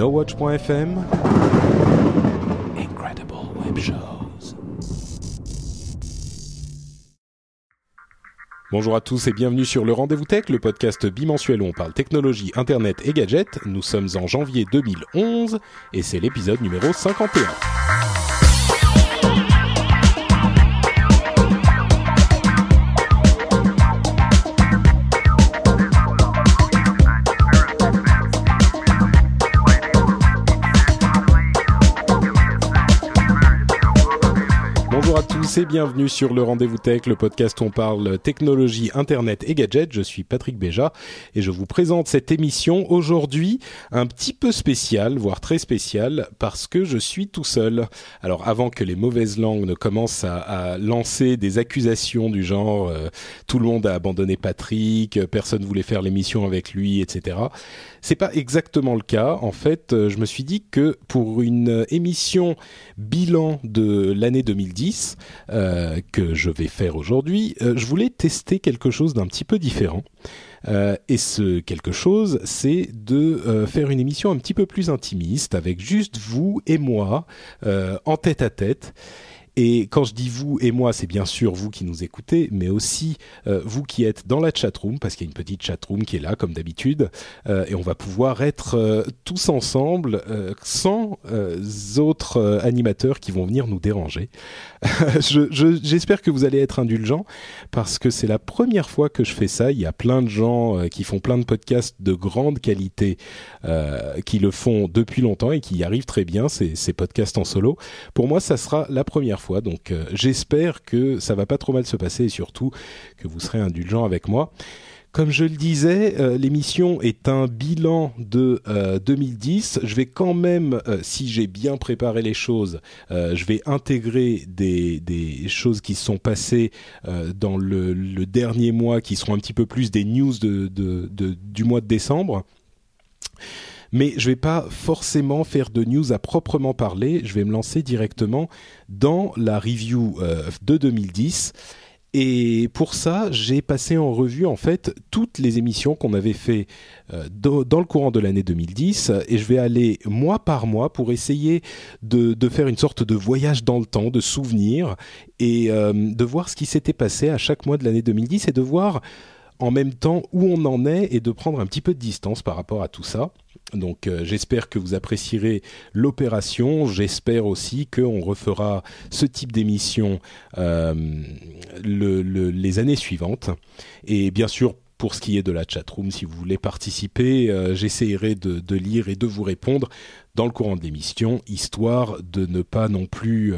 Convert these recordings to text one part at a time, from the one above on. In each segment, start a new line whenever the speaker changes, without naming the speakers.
NoWatch.fm Incredible Web Shows Bonjour à tous et bienvenue sur le Rendez-vous Tech, le podcast bimensuel où on parle technologie, internet et gadgets. Nous sommes en janvier 2011 et c'est l'épisode numéro 51. Tous et bienvenue sur le Rendez-vous Tech, le podcast où on parle technologie, internet et gadgets. Je suis Patrick Béja et je vous présente cette émission aujourd'hui un petit peu spéciale, voire très spéciale, parce que je suis tout seul. Alors avant que les mauvaises langues ne commencent à, lancer des accusations du genre euh, tout le monde a abandonné Patrick, personne voulait faire l'émission avec lui, etc. C'est pas exactement le cas. En fait, euh, je me suis dit que pour une émission bilan de l'année 2010 euh, que je vais faire aujourd'hui, euh, je voulais tester quelque chose d'un petit peu différent. Euh, et ce quelque chose, c'est de euh, faire une émission un petit peu plus intimiste avec juste vous et moi euh, en tête à tête. Et quand je dis vous et moi, c'est bien sûr vous qui nous écoutez, mais aussi euh, vous qui êtes dans la chatroom, parce qu'il y a une petite chatroom qui est là comme d'habitude, euh, et on va pouvoir être euh, tous ensemble sans autres animateurs qui vont venir nous déranger. Je- je- J'espère que vous allez être indulgents, parce que c'est la première fois que je fais ça. Il y a plein de gens qui font plein de podcasts de grande qualité, qui le font depuis longtemps et qui y arrivent très bien, ces, ces podcasts en solo. Pour moi, ça sera la première fois, donc euh, j'espère que ça va pas trop mal se passer et surtout que vous serez indulgents avec moi. Comme je le disais, euh, l'émission est un bilan de euh, 2010. Je vais quand même, euh, si j'ai bien préparé les choses, euh, je vais intégrer des, choses qui se sont passées euh, dans le, dernier mois, qui seront un petit peu plus des news du mois de décembre. Mais je vais pas forcément faire de news à proprement parler. Je vais me lancer directement dans la review euh, de 2010. Et pour ça, j'ai passé en revue en fait toutes les émissions qu'on avait fait euh, dans, le courant de l'année 2010 et je vais aller mois par mois pour essayer de, de faire une sorte de voyage dans le temps, de souvenirs et euh, de voir ce qui s'était passé à chaque mois de l'année 2010 et de voir en même temps où on en est et de prendre un petit peu de distance par rapport à tout ça. Donc euh, j'espère que vous apprécierez l'opération. J'espère aussi qu'on refera ce type d'émission euh, le- le- les années suivantes. Et bien sûr, pour ce qui est de la chatroom, si vous voulez participer, euh, j'essaierai de, lire et de vous répondre dans le courant de l'émission, histoire de ne pas non plus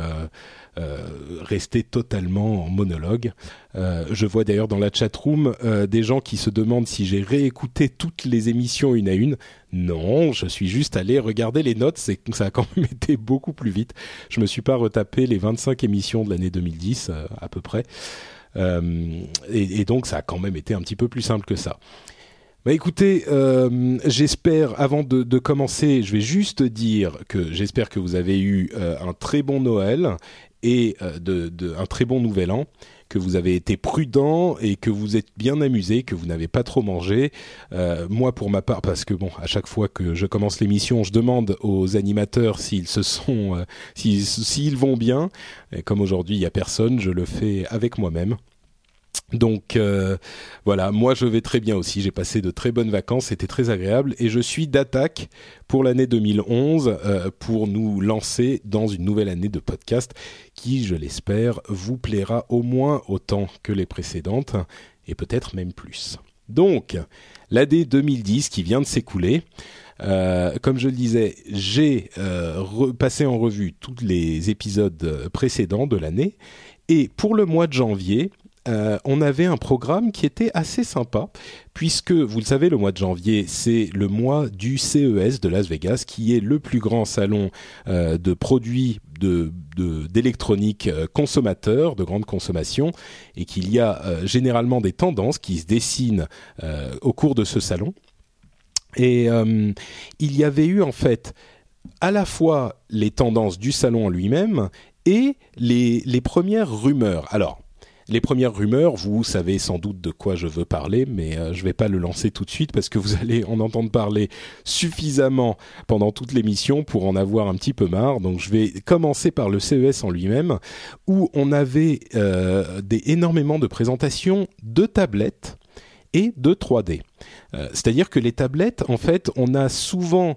rester totalement en monologue. Euh, je vois d'ailleurs dans la chatroom euh, des gens qui se demandent si j'ai réécouté toutes les émissions une à une. Non, je suis juste allé regarder les notes, c'est ça a quand même été beaucoup plus vite. Je me suis pas retapé les 25 émissions de l'année 2010 euh, à peu près. Euh, et, donc ça a quand même été un petit peu plus simple que ça. Bah écoutez, euh, j'espère, avant de, commencer, je vais juste dire que j'espère que vous avez eu euh, un très bon Noël et euh, de, un très bon Nouvel An, que vous avez été prudent et que vous êtes bien amusé, que vous n'avez pas trop mangé. Euh, moi, pour ma part, parce que bon, à chaque fois que je commence l'émission, je demande aux animateurs s'ils se sont, euh, s'ils vont bien. Et comme aujourd'hui, il y a personne, je le fais avec moi-même. Donc euh, voilà, moi je vais très bien aussi. J'ai passé de très bonnes vacances, c'était très agréable et je suis d'attaque pour l'année 2011 euh, pour nous lancer dans une nouvelle année de podcast qui, je l'espère, vous plaira au moins autant que les précédentes et peut-être même plus. Donc l'année 2010 qui vient de s'écouler. Euh, comme je le disais, j'ai euh, passé en revue tous les épisodes précédents de l'année et pour le mois de janvier, euh, on avait un programme qui était assez sympa, puisque, vous le savez, le mois de janvier, c'est le mois du CES de Las Vegas, qui est le plus grand salon euh, de produits d'électronique de, consommateurs, de grande consommation, et qu'il y a généralement des tendances qui se dessinent au cours de ce salon. Et il y avait eu en fait à la fois les tendances du salon en lui-même et les, les premières rumeurs. Alors, les premières rumeurs, vous savez sans doute de quoi je veux parler, mais euh, je ne vais pas le lancer tout de suite parce que vous allez en entendre parler suffisamment pendant toute l'émission pour en avoir un petit peu marre. Donc je vais commencer par le CES en lui-même, où on avait euh, des, énormément de présentations de tablettes et de 3D. Euh, c'est-à-dire que les tablettes, en fait, on a souvent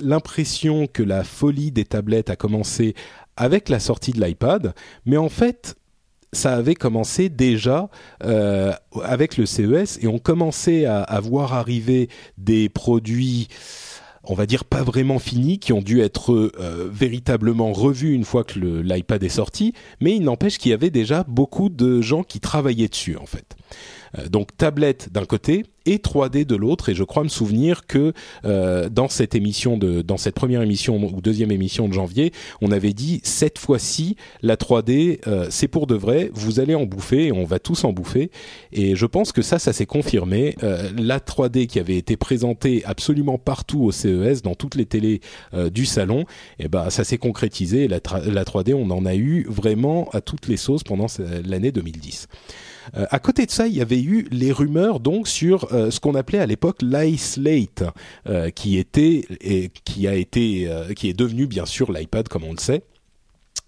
l'impression que la folie des tablettes a commencé avec la sortie de l'iPad, mais en fait, ça avait commencé déjà euh, avec le CES et on commençait à, voir arriver des produits on va dire pas vraiment finis, qui ont dû être euh, véritablement revus une fois que l'iPad est sorti, mais il n'empêche qu'il y avait déjà beaucoup de gens qui travaillaient dessus en fait. Euh, donc tablette d'un côté et 3D de l'autre. Et je crois me souvenir que euh, dans cette émission de, dans cette première émission ou deuxième émission de janvier, on avait dit cette fois-ci la 3D euh, c'est pour de vrai. Vous allez en bouffer et on va tous en bouffer. Et je pense que ça, ça s'est confirmé. la 3D qui avait été présentée absolument partout au CES, dans toutes les télés du salon, et eh ben ça s'est concrétisé. La, la 3D, on en a eu vraiment à toutes les sauces pendant l'année 2010. Euh, à côté de ça, il y avait eu les rumeurs donc sur euh, ce qu'on appelait à l'époque l'iSlate, euh, qui était et qui a été, qui est devenu bien sûr l'iPad comme on le sait.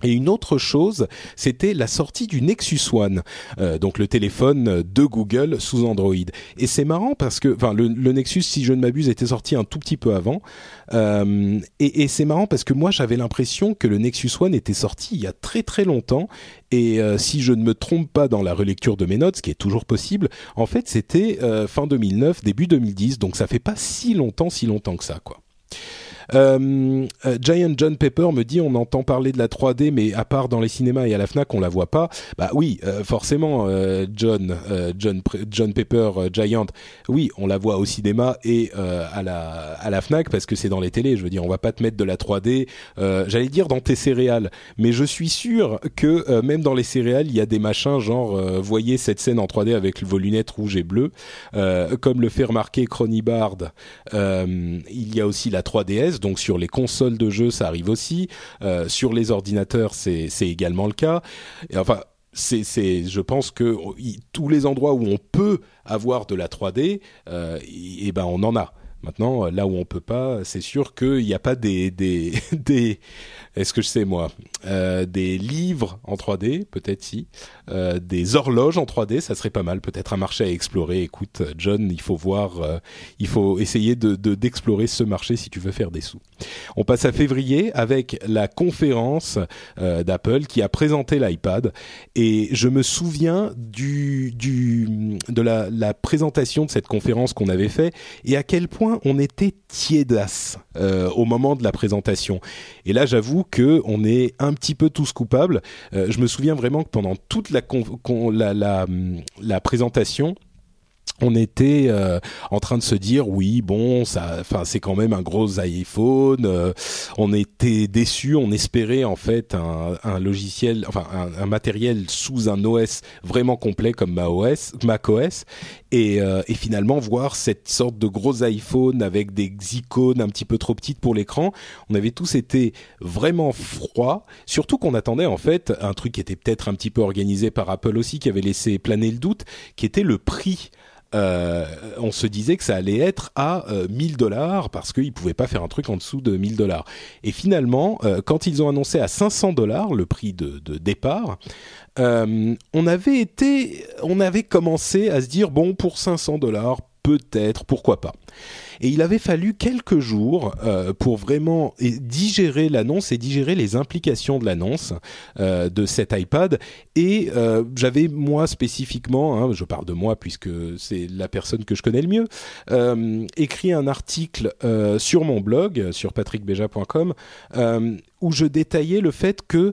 Et une autre chose, c'était la sortie du Nexus One, euh, donc le téléphone de Google sous Android. Et c'est marrant parce que, enfin, le, Nexus, si je ne m'abuse, était sorti un tout petit peu avant. Euh, et, c'est marrant parce que moi, j'avais l'impression que le Nexus One était sorti il y a très très longtemps. Et euh, si je ne me trompe pas dans la relecture de mes notes, ce qui est toujours possible, en fait, c'était fin 2009, début 2010. Donc ça fait pas si longtemps, si longtemps que ça, quoi. Euh, euh, Giant John Pepper me dit on entend parler de la 3D, mais à part dans les cinémas et à la Fnac, on la voit pas. Bah oui, euh, forcément, John, John, Pepper, Giant, oui, on la voit au cinéma et à la Fnac parce que c'est dans les télés. Je veux dire, on va pas te mettre de la 3D. J'allais dire dans tes céréales, mais je suis sûr que même dans les céréales, il y a des machins genre voyez cette scène en 3D avec vos lunettes rouges et bleues, comme le fait remarquer Cronibard. il y a aussi la 3DS donc sur les consoles de jeux, ça arrive aussi. Euh, sur les ordinateurs, c'est également le cas. Et enfin, c'est, je pense que tous les endroits où on peut avoir de la 3D, euh, et, ben on en a. Maintenant, là où on peut pas, c'est sûr qu'il n'y a pas des, des est-ce que je sais moi, euh, des livres en 3D, peut-être si, euh, des horloges en 3D, ça serait pas mal, peut-être un marché à explorer. Écoute, John, il faut voir, euh, il faut essayer de d'explorer ce marché si tu veux faire des sous. On passe à février avec la conférence euh, d'Apple qui a présenté l'iPad et je me souviens du, du de la, la présentation de cette conférence qu'on avait fait et à quel point on était tiédasse euh, au moment de la présentation. Et là, j'avoue que on est un petit peu tous coupables. Euh, je me souviens vraiment que pendant toute la, la, la présentation, on était euh, en train de se dire oui bon ça enfin c'est quand même un gros iPhone euh, on était déçus on espérait en fait un, logiciel enfin un, matériel sous un OS vraiment complet comme macOS macOS et, euh, et finalement voir cette sorte de gros iPhone avec des icônes un petit peu trop petites pour l'écran on avait tous été vraiment froids surtout qu'on attendait en fait un truc qui était peut-être un petit peu organisé par Apple aussi qui avait laissé planer le doute qui était le prix euh, on se disait que ça allait être à 1000 euh, dollars parce qu'ils pouvaient pas faire un truc en dessous de 1000 dollars. Et finalement, euh, quand ils ont annoncé à 500 dollars le prix de, de départ, on avait été, on avait commencé à se dire bon pour 500 dollars peut-être, pourquoi pas. Et il avait fallu quelques jours euh, pour vraiment digérer l'annonce et digérer les implications de l'annonce euh, de cet iPad. Et euh, j'avais moi spécifiquement, hein, je parle de moi puisque c'est la personne que je connais le mieux, écrit un article sur mon blog sur patrickbeja.com où je détaillais le fait que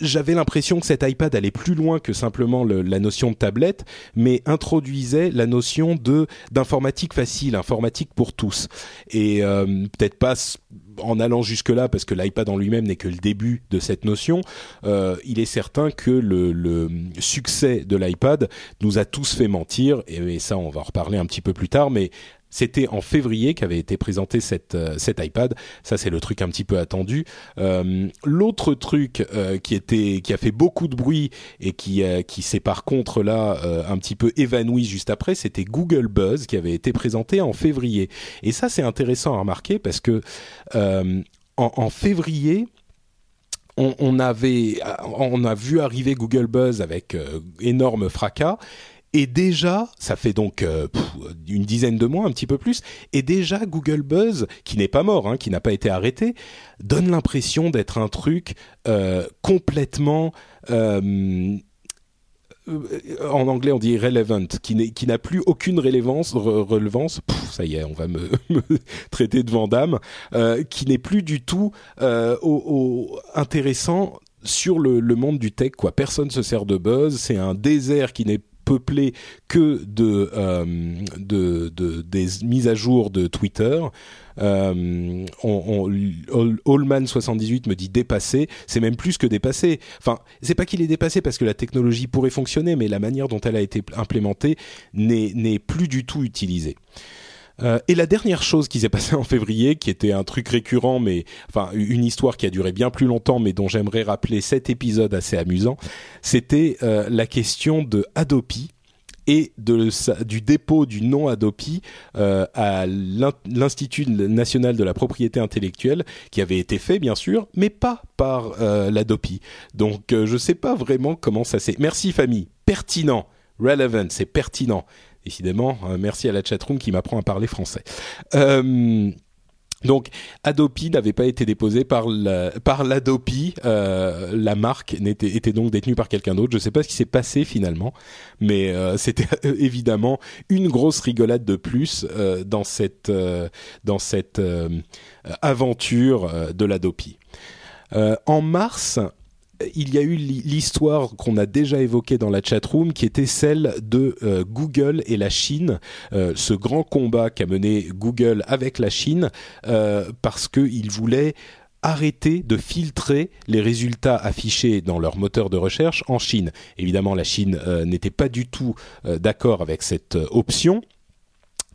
j'avais l'impression que cet iPad allait plus loin que simplement la notion de tablette, mais introduisait la notion de d'informatique facile, informatique pour tous. Et euh, peut-être pas en allant jusque là, parce que l'iPad en lui-même n'est que le début de cette notion. Euh, il est certain que le, le succès de l'iPad nous a tous fait mentir, et, et ça, on va en reparler un petit peu plus tard. Mais c'était en février qu'avait été présenté euh, cet iPad. Ça, c'est le truc un petit peu attendu. Euh, L'autre truc euh, qui était, qui a fait beaucoup de bruit et qui, qui s'est par contre là un petit peu évanoui juste après, c'était Google Buzz qui avait été présenté en février. Et ça, c'est intéressant à remarquer parce que en, en, février, on, on, avait, on a vu arriver Google Buzz avec énorme fracas et déjà, ça fait donc euh, une dizaine de mois, un petit peu plus, et déjà Google Buzz, qui n'est pas mort, hein, qui n'a pas été arrêté, donne l'impression d'être un truc euh, complètement... Euh, en anglais on dit relevant, qui n'a plus aucune relevance, relevance ça y est, on va me, traiter de Vandame, qui n'est plus du tout intéressant sur le, le, monde du tech. Quoi. Personne se sert de buzz, c'est un désert qui n'est peuplé que de, euh, de, de, des mises à jour de Twitter. Euh, on, Allman 78 me dit dépassé, c'est même plus que dépassé. Enfin, c'est pas qu'il est dépassé parce que la technologie pourrait fonctionner, mais la manière dont elle a été implémentée n'est plus du tout utilisée. Euh, et la dernière chose qui s'est passée en février, qui était un truc récurrent, mais enfin une histoire qui a duré bien plus longtemps, mais dont j'aimerais rappeler cet épisode assez amusant, c'était euh, la question de Adopi et de, du dépôt du nom Adopi euh, à l'Institut national de la propriété intellectuelle, qui avait été fait bien sûr, mais pas par l'Adopi. Donc je ne sais pas vraiment comment ça s'est. Merci famille, pertinent, relevant, c'est pertinent. Décidément, euh, merci à la chatroom qui m'apprend à parler français. Euh, donc, Adopi n'avait pas été déposé par par l'Adopi. Euh, la marque était, était donc détenue par quelqu'un d'autre. Je ne sais pas ce qui s'est passé finalement, mais c'était évidemment une grosse rigolade de plus dans cette dans cette aventure de l'Adopi. en mars, il y a eu l'histoire qu'on a déjà évoquée dans la chatroom, qui était celle de euh, Google et la Chine, euh, ce grand combat qu'a mené Google avec la Chine, euh, parce qu'ils voulaient arrêter de filtrer les résultats affichés dans leur moteur de recherche en Chine. Évidemment, la Chine n'était pas du tout d'accord avec cette option.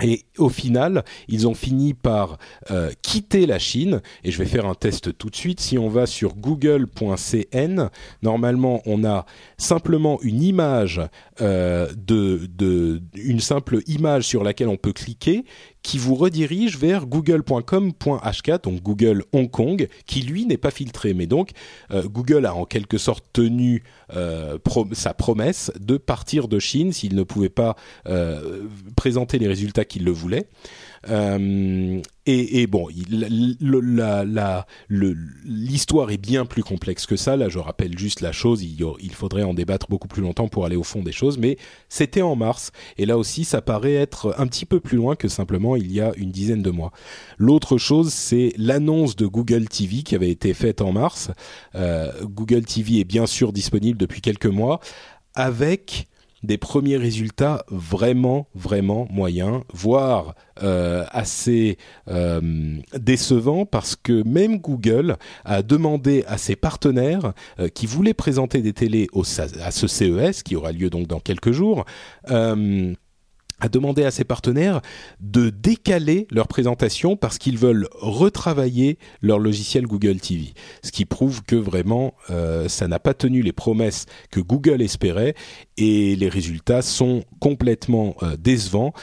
Et au final, ils ont fini par euh, quitter la Chine. Et je vais faire un test tout de suite. Si on va sur google.cn, normalement, on a simplement une image euh, une simple image sur laquelle on peut cliquer qui vous redirige vers google.com.hk, donc Google Hong Kong, qui lui n'est pas filtré. Mais donc, euh, Google a en quelque sorte tenu euh, sa promesse de partir de Chine s'il ne pouvait pas euh, présenter les résultats qu'il le voulait. Euh, et, bon, l'histoire est bien plus complexe que ça. Là, je rappelle juste la chose. Il, il, faudrait en débattre beaucoup plus longtemps pour aller au fond des choses. Mais c'était en mars. Et là aussi, ça paraît être un petit peu plus loin que simplement il y a une dizaine de mois. L'autre chose, c'est l'annonce de Google TV qui avait été faite en mars. Euh, Google TV est bien sûr disponible depuis quelques mois avec des premiers résultats vraiment, vraiment moyens, voire euh, assez euh, décevants, parce que même Google a demandé à ses partenaires euh, qui voulaient présenter des télés à ce CES, qui aura lieu donc dans quelques jours, a demandé à ses partenaires de décaler leur présentation parce qu'ils veulent retravailler leur logiciel Google TV. Ce qui prouve que vraiment euh, ça n'a pas tenu les promesses que Google espérait et les résultats sont complètement euh, décevants.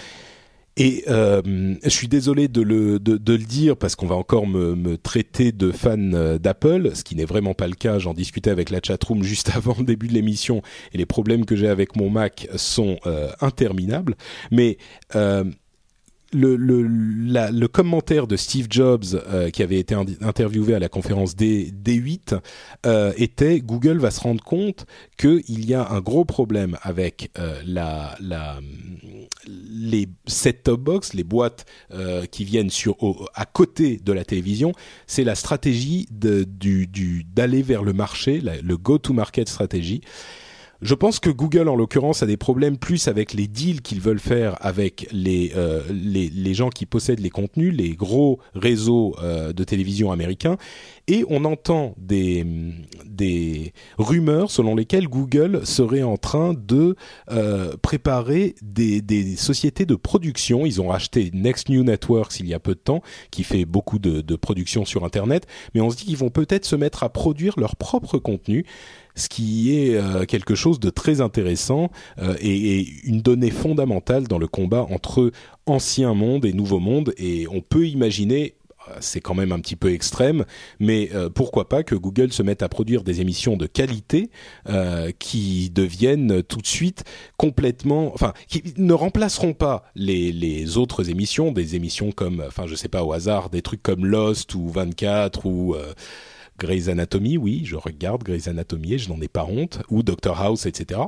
Et euh, je suis désolé de le, de, de le dire parce qu'on va encore me, me, traiter de fan euh, d'Apple, ce qui n'est vraiment pas le cas. J'en discutais avec la chatroom juste avant le début de l'émission et les problèmes que j'ai avec mon Mac sont euh, interminables. Mais le, le, le, commentaire de Steve Jobs euh, qui avait été interviewé à la conférence D, D8 euh, était Google va se rendre compte qu'il y a un gros problème avec euh, la, la, les set-top box, les boîtes euh, qui viennent sur, à côté de la télévision. C'est la stratégie d'aller du, du, vers le marché, le go-to-market stratégie. Je pense que Google, en l'occurrence, a des problèmes plus avec les deals qu'ils veulent faire avec les, euh, les, les, gens qui possèdent les contenus, les gros réseaux euh, de télévision américains. Et on entend des, des rumeurs selon lesquelles Google serait en train de euh, préparer des, des sociétés de production. Ils ont acheté Next New Networks il y a peu de temps, qui fait beaucoup de, de production sur Internet. Mais on se dit qu'ils vont peut-être se mettre à produire leur propre contenu ce qui est euh, quelque chose de très intéressant euh, et, et, une donnée fondamentale dans le combat entre ancien monde et nouveau monde. Et on peut imaginer euh, c'est quand même un petit peu extrême, mais pourquoi pas que Google se mette à produire des émissions de qualité euh, qui deviennent tout de suite complètement, enfin, qui ne remplaceront pas les, les autres émissions, des émissions comme, enfin, je sais pas au hasard, des trucs comme Lost ou 24 ou euh, Grey's Anatomy, oui, je regarde Grey's Anatomy et je n'en ai pas honte, ou Doctor House, etc.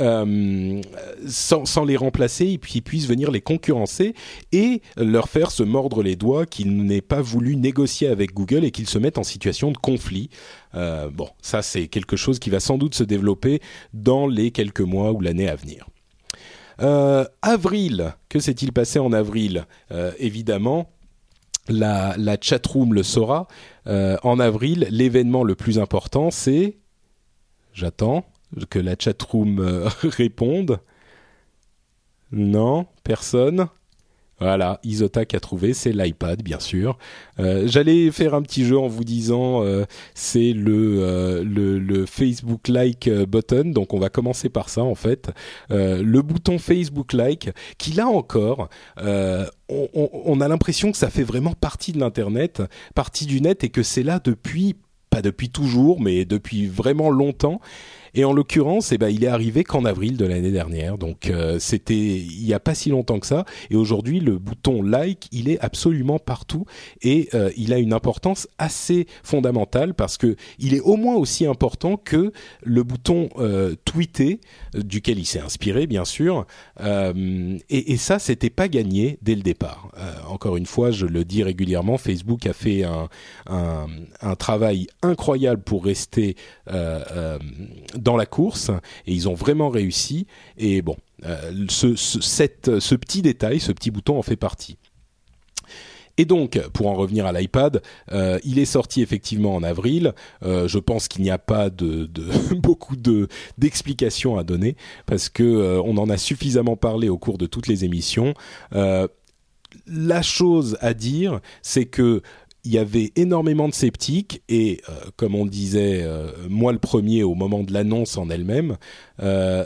Euh, sans, les remplacer et puis puissent venir les concurrencer et leur faire se mordre les doigts qu'ils n'aient pas voulu négocier avec Google et qu'ils se mettent en situation de conflit. Euh, bon, ça c'est quelque chose qui va sans doute se développer dans les quelques mois ou l'année à venir. Euh, avril, que s'est-il passé en avril? Évidemment, la, la chatroom le saura. Euh, en avril, l'événement le plus important, c'est... J'attends que la chatroom euh, réponde. Non, personne. Voilà, Isotac a trouvé, c'est l'iPad bien sûr. Euh, J'allais faire un petit jeu en vous disant euh, c'est le, euh, le, Facebook like button, donc on va commencer par ça en fait. Le bouton Facebook like qui là encore, on, a l'impression que ça fait vraiment partie de l'internet, partie du net et que c'est là depuis pas depuis toujours, mais depuis vraiment longtemps et en l'occurrence, eh ben, il est arrivé qu'en avril de l'année dernière. Donc euh, c'était il n'y a pas si longtemps que ça. Et aujourd'hui, le bouton like, il est absolument partout et euh, il a une importance assez fondamentale parce que il est au moins aussi important que le bouton euh, tweeter, duquel il s'est inspiré bien sûr. Euh, et, et, ça, c'était pas gagné dès le départ. Euh, encore une fois, je le dis régulièrement, Facebook a fait un, un, un travail incroyable pour rester euh, dans la course et ils ont vraiment réussi. Et bon, euh, ce, petit détail, ce petit bouton en fait partie. Et donc, pour en revenir à l'iPad, euh, il est sorti effectivement en avril. Euh, je pense qu'il n'y a pas de, beaucoup de d'explications à donner parce que euh, on en a suffisamment parlé au cours de toutes les émissions. La chose à dire, c'est que il y avait énormément de sceptiques et, euh, comme on disait, euh, moi le premier au moment de l'annonce en elle-même, euh,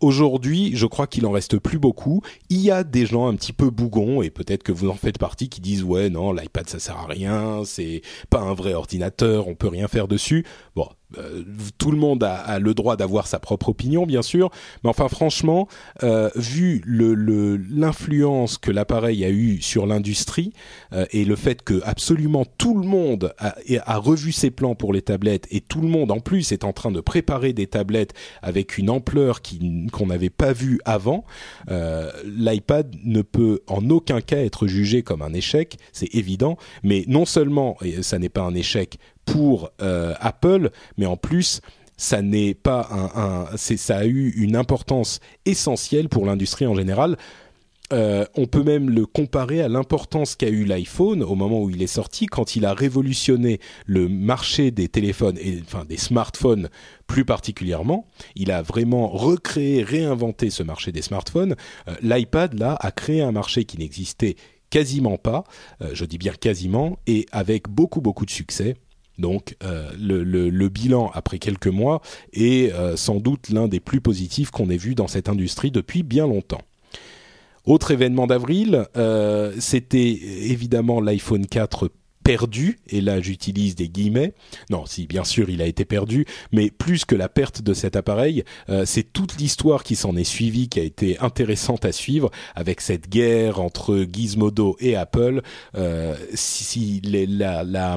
Aujourd'hui, je crois qu'il en reste plus beaucoup. Il y a des gens un petit peu bougons et peut-être que vous en faites partie qui disent ouais non l'iPad ça sert à rien, c'est pas un vrai ordinateur, on peut rien faire dessus. Bon, euh, tout le monde a, le droit d'avoir sa propre opinion, bien sûr, mais enfin franchement, euh, vu l'influence que l'appareil a eu sur l'industrie euh, et le fait que absolument tout le monde a, revu ses plans pour les tablettes et tout le monde en plus est en train de préparer des tablettes avec une ampleur qu'on n'avait pas vue avant, l'iPad ne peut en aucun cas être jugé comme un échec, c'est évident, mais non seulement ça n'est pas un échec pour euh, Apple, mais en plus ça n'est pas un, ça a eu une importance essentielle pour l'industrie en général. Euh, on peut même le comparer à l'importance qu'a eu l'iPhone au moment où il est sorti, quand il a révolutionné le marché des téléphones et enfin des smartphones plus particulièrement. Il a vraiment recréé, réinventé ce marché des smartphones. Euh, L'iPad là a créé un marché qui n'existait quasiment pas, je dis bien quasiment, et avec beaucoup beaucoup de succès. Donc euh, le, bilan après quelques mois est euh, sans doute l'un des plus positifs qu'on ait vu dans cette industrie depuis bien longtemps. Autre événement d'avril, euh, c'était évidemment l'iPhone 4 perdu, et là j'utilise des guillemets, non si bien sûr il a été perdu, mais plus que la perte de cet appareil, c'est toute l'histoire qui s'en est suivie qui a été intéressante à suivre, avec cette guerre entre Gizmodo et Apple, si, les, la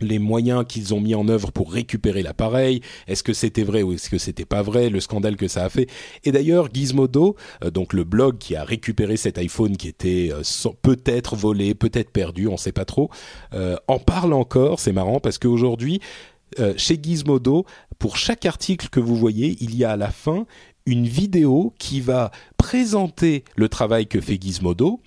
les moyens qu'ils ont mis en œuvre pour récupérer l'appareil, est-ce que c'était vrai ou est-ce que c'était pas vrai, le scandale que ça a fait. Et d'ailleurs, Gizmodo, euh, donc le blog qui a récupéré cet iPhone qui était euh, peut-être volé, peut-être perdu, on sait pas trop, euh, en parle encore. C'est marrant parce qu'aujourd'hui, chez Gizmodo, pour chaque article que vous voyez, il y a à la fin une vidéo qui va présenter le travail que fait Gizmodo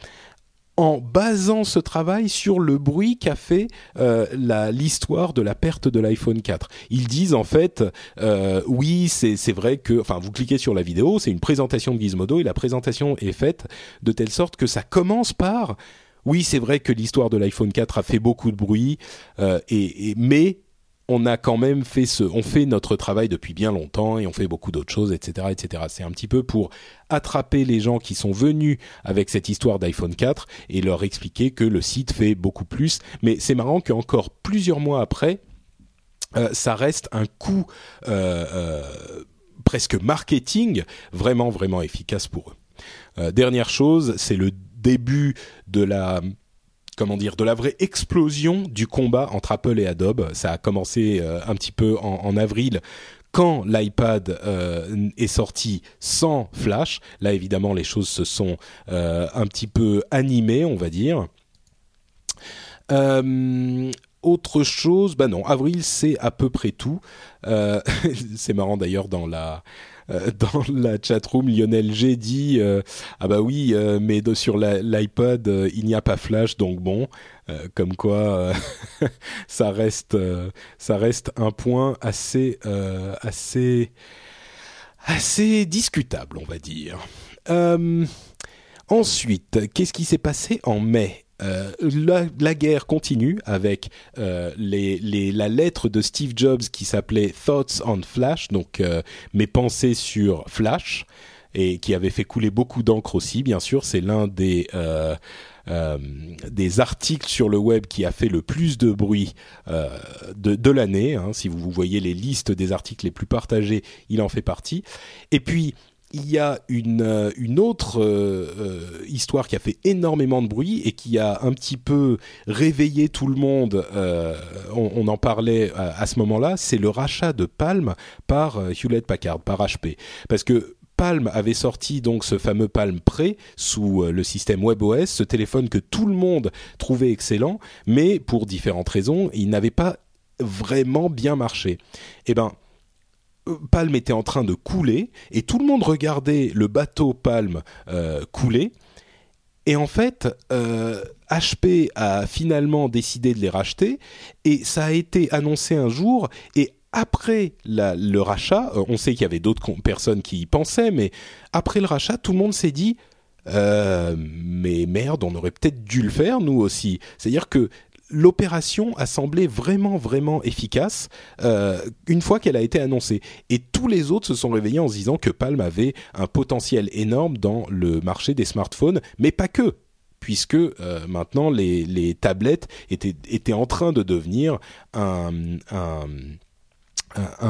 en basant ce travail sur le bruit qu'a fait euh, l'histoire de la perte de l'iPhone 4. Ils disent en fait, euh, oui, c'est vrai que, enfin, vous cliquez sur la vidéo, c'est une présentation de Gizmodo et la présentation est faite de telle sorte que ça commence par, oui, c'est vrai que l'histoire de l'iPhone 4 a fait beaucoup de bruit, euh, et, et, mais on a quand même fait ce, on fait notre travail depuis bien longtemps et on fait beaucoup d'autres choses, etc., etc. C'est un petit peu pour attraper les gens qui sont venus avec cette histoire d'iPhone 4 et leur expliquer que le site fait beaucoup plus. Mais c'est marrant qu'encore plusieurs mois après, euh, ça reste un coup euh, euh, presque marketing vraiment vraiment efficace pour eux. dernière chose, c'est le début de la comment dire, de la vraie explosion du combat entre Apple et Adobe. Ça a commencé euh, un petit peu en, avril quand l'iPad euh, est sorti sans Flash. Là, évidemment, les choses se sont euh, un petit peu animées, on va dire. autre chose, bah non, avril c'est à peu près tout. c'est marrant d'ailleurs dans la dans la chatroom, Lionel G dit euh, ah bah oui, euh, mais sur l'iPod il n'y a pas Flash, donc bon, comme quoi ça reste ça reste un point assez assez assez discutable, on va dire. ensuite, qu'est-ce qui s'est passé en mai? Euh, la, guerre continue avec euh, les, la lettre de Steve Jobs qui s'appelait Thoughts on Flash, donc euh, mes pensées sur Flash, et qui avait fait couler beaucoup d'encre aussi. Bien sûr, c'est l'un des des articles sur le web qui a fait le plus de bruit de, de l'année. Hein. Si vous, vous voyez les listes des articles les plus partagés, il en fait partie. Et puis il y a une, euh, une autre euh, euh, histoire qui a fait énormément de bruit et qui a un petit peu réveillé tout le monde. on, en parlait à, ce moment-là. C'est le rachat de Palm par Hewlett Packard, par HP, parce que Palm avait sorti donc ce fameux Palm Pre sous le système WebOS, ce téléphone que tout le monde trouvait excellent, mais pour différentes raisons, il n'avait pas vraiment bien marché. Eh ben, Palm était en train de couler et tout le monde regardait le bateau Palm euh, couler. Et en fait, HP euh, a finalement décidé de les racheter et ça a été annoncé un jour et après le rachat, euh, on sait qu'il y avait d'autres personnes qui y pensaient, mais après le rachat, tout le monde s'est dit mais merde, on aurait peut-être dû le faire nous aussi. C'est-à-dire que l'opération a semblé vraiment vraiment efficace euh, une fois qu'elle a été annoncée. Et tous les autres se sont réveillés en se disant que Palm avait un potentiel énorme dans le marché des smartphones mais pas que puisque euh, maintenant les, tablettes étaient, en train de devenir un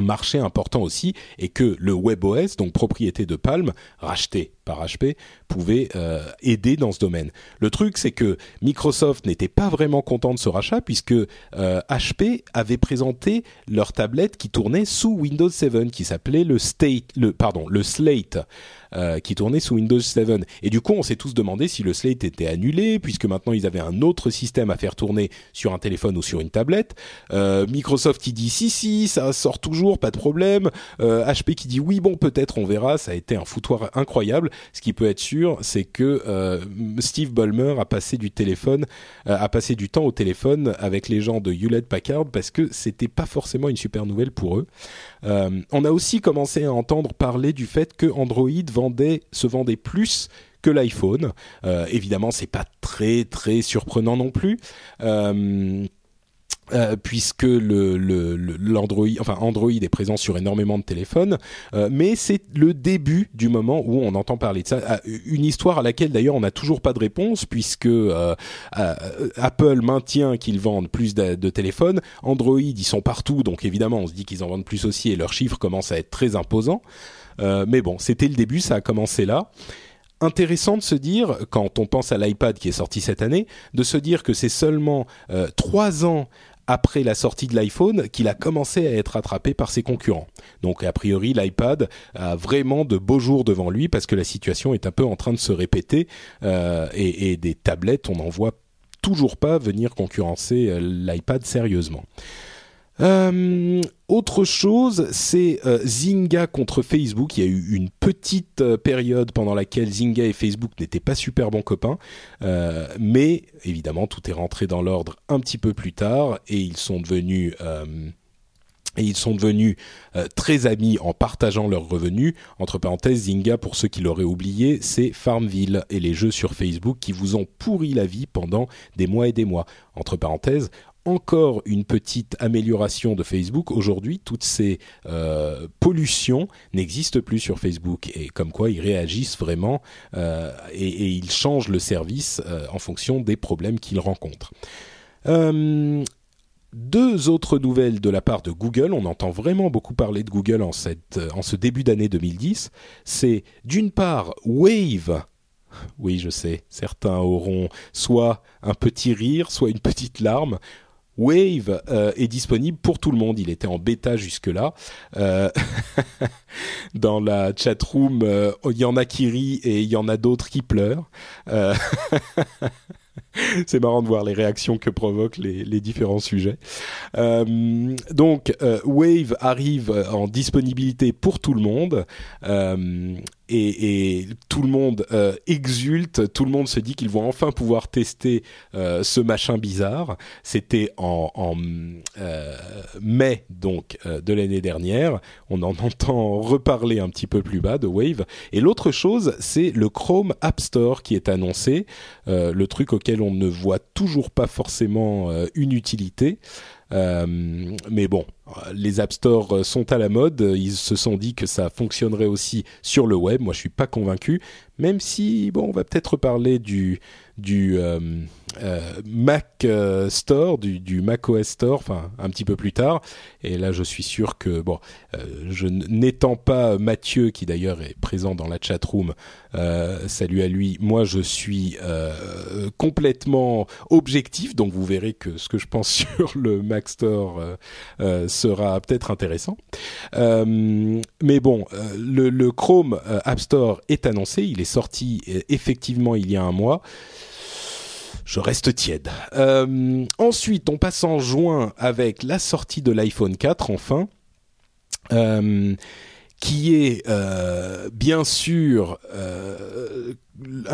marché important aussi et que le WebOS, donc propriété de Palm, racheté par HP, pouvait euh, aider dans ce domaine. Le truc, c'est que Microsoft n'était pas vraiment content de ce rachat puisque HP euh, avait présenté leur tablette qui tournait sous Windows 7, qui s'appelait le State, le pardon, le Slate. Euh, qui tournait sous Windows 7. Et du coup, on s'est tous demandé si le Slate était annulé, puisque maintenant ils avaient un autre système à faire tourner sur un téléphone ou sur une tablette. Microsoft qui dit si si, ça sort toujours, pas de problème. HP qui dit oui, bon peut-être, on verra. Ça a été un foutoir incroyable. Ce qui peut être sûr, c'est que Steve Ballmer a passé du téléphone, a passé du temps au téléphone avec les gens de Hewlett Packard parce que c'était pas forcément une super nouvelle pour eux. on a aussi commencé à entendre parler du fait que Android se vendait plus que l'iPhone. Euh, évidemment, c'est pas très très surprenant non plus. Euh, puisque le, le, l'Android, enfin Android est présent sur énormément de téléphones, euh, mais c'est le début du moment où on entend parler de ça. Ah, une histoire à laquelle d'ailleurs on n'a toujours pas de réponse, puisque euh, Apple maintient qu'ils vendent plus de, de, téléphones, Android ils sont partout, donc évidemment on se dit qu'ils en vendent plus aussi et leurs chiffres commencent à être très imposants. mais bon, c'était le début, ça a commencé là intéressant de se dire, quand on pense à l'iPad qui est sorti cette année, de se dire que c'est seulement trois ans après la sortie de l'iPhone qu'il a commencé à être attrapé par ses concurrents. Donc a priori l'iPad a vraiment de beaux jours devant lui parce que la situation est un peu en train de se répéter euh, et, et, des tablettes on n'en voit toujours pas venir concurrencer euh, l'iPad sérieusement. Euh, autre chose, c'est euh, Zynga contre Facebook. Il y a eu une petite euh, période pendant laquelle Zynga et Facebook n'étaient pas super bons copains, euh, mais évidemment tout est rentré dans l'ordre un petit peu plus tard et ils sont devenus et ils sont devenus très amis en partageant leurs revenus. Entre parenthèses, Zynga, pour ceux qui l'auraient oublié, c'est Farmville et les jeux sur Facebook qui vous ont pourri la vie pendant des mois et des mois. Entre parenthèses, encore une petite amélioration de Facebook. Aujourd'hui, toutes ces euh, pollutions n'existent plus sur Facebook et comme quoi ils réagissent vraiment euh, et, ils changent le service euh, en fonction des problèmes qu'ils rencontrent. Deux autres nouvelles de la part de Google. On entend vraiment beaucoup parler de Google en, cette, en ce début d'année 2010. C'est d'une part Wave oui, je sais, certains auront soit un petit rire, soit une petite larme. Wave euh, est disponible pour tout le monde. Il était en bêta jusque-là. Euh, dans la chat room, euh, il y en a qui rient et il y en a d'autres qui pleurent. C'est marrant de voir les réactions que provoquent les, différents sujets. Donc, Wave arrive en disponibilité pour tout le monde et, et, tout le monde euh, exulte, tout le monde se dit qu'ils vont enfin pouvoir tester euh, ce machin bizarre. C'était en, en euh, mai donc euh, de l'année dernière. On en entend reparler un petit peu plus bas de Wave. Et l'autre chose, c'est le Chrome App Store qui est annoncé, euh, le truc auquel on ne voit toujours pas forcément une utilité. Euh, mais bon, les App Store sont à la mode. Ils se sont dit que ça fonctionnerait aussi sur le web. Moi, je suis pas convaincu, même si bon, on va peut-être parler du du euh, euh, Mac euh, Store, du, Mac OS Store, enfin un petit peu plus tard. Et là, je suis sûr que bon, euh, je n'étant pas Mathieu, qui d'ailleurs est présent dans la chat room, salut à lui. Moi, je suis complètement objectif, donc vous verrez que ce que je pense sur le Mac Store sera peut-être intéressant. mais bon, le Chrome App Store est annoncé, il est sorti effectivement il y a un mois je reste tiède. Euh, ensuite, on passe en juin avec la sortie de l'iPhone 4, enfin. Euh, qui est euh, bien sûr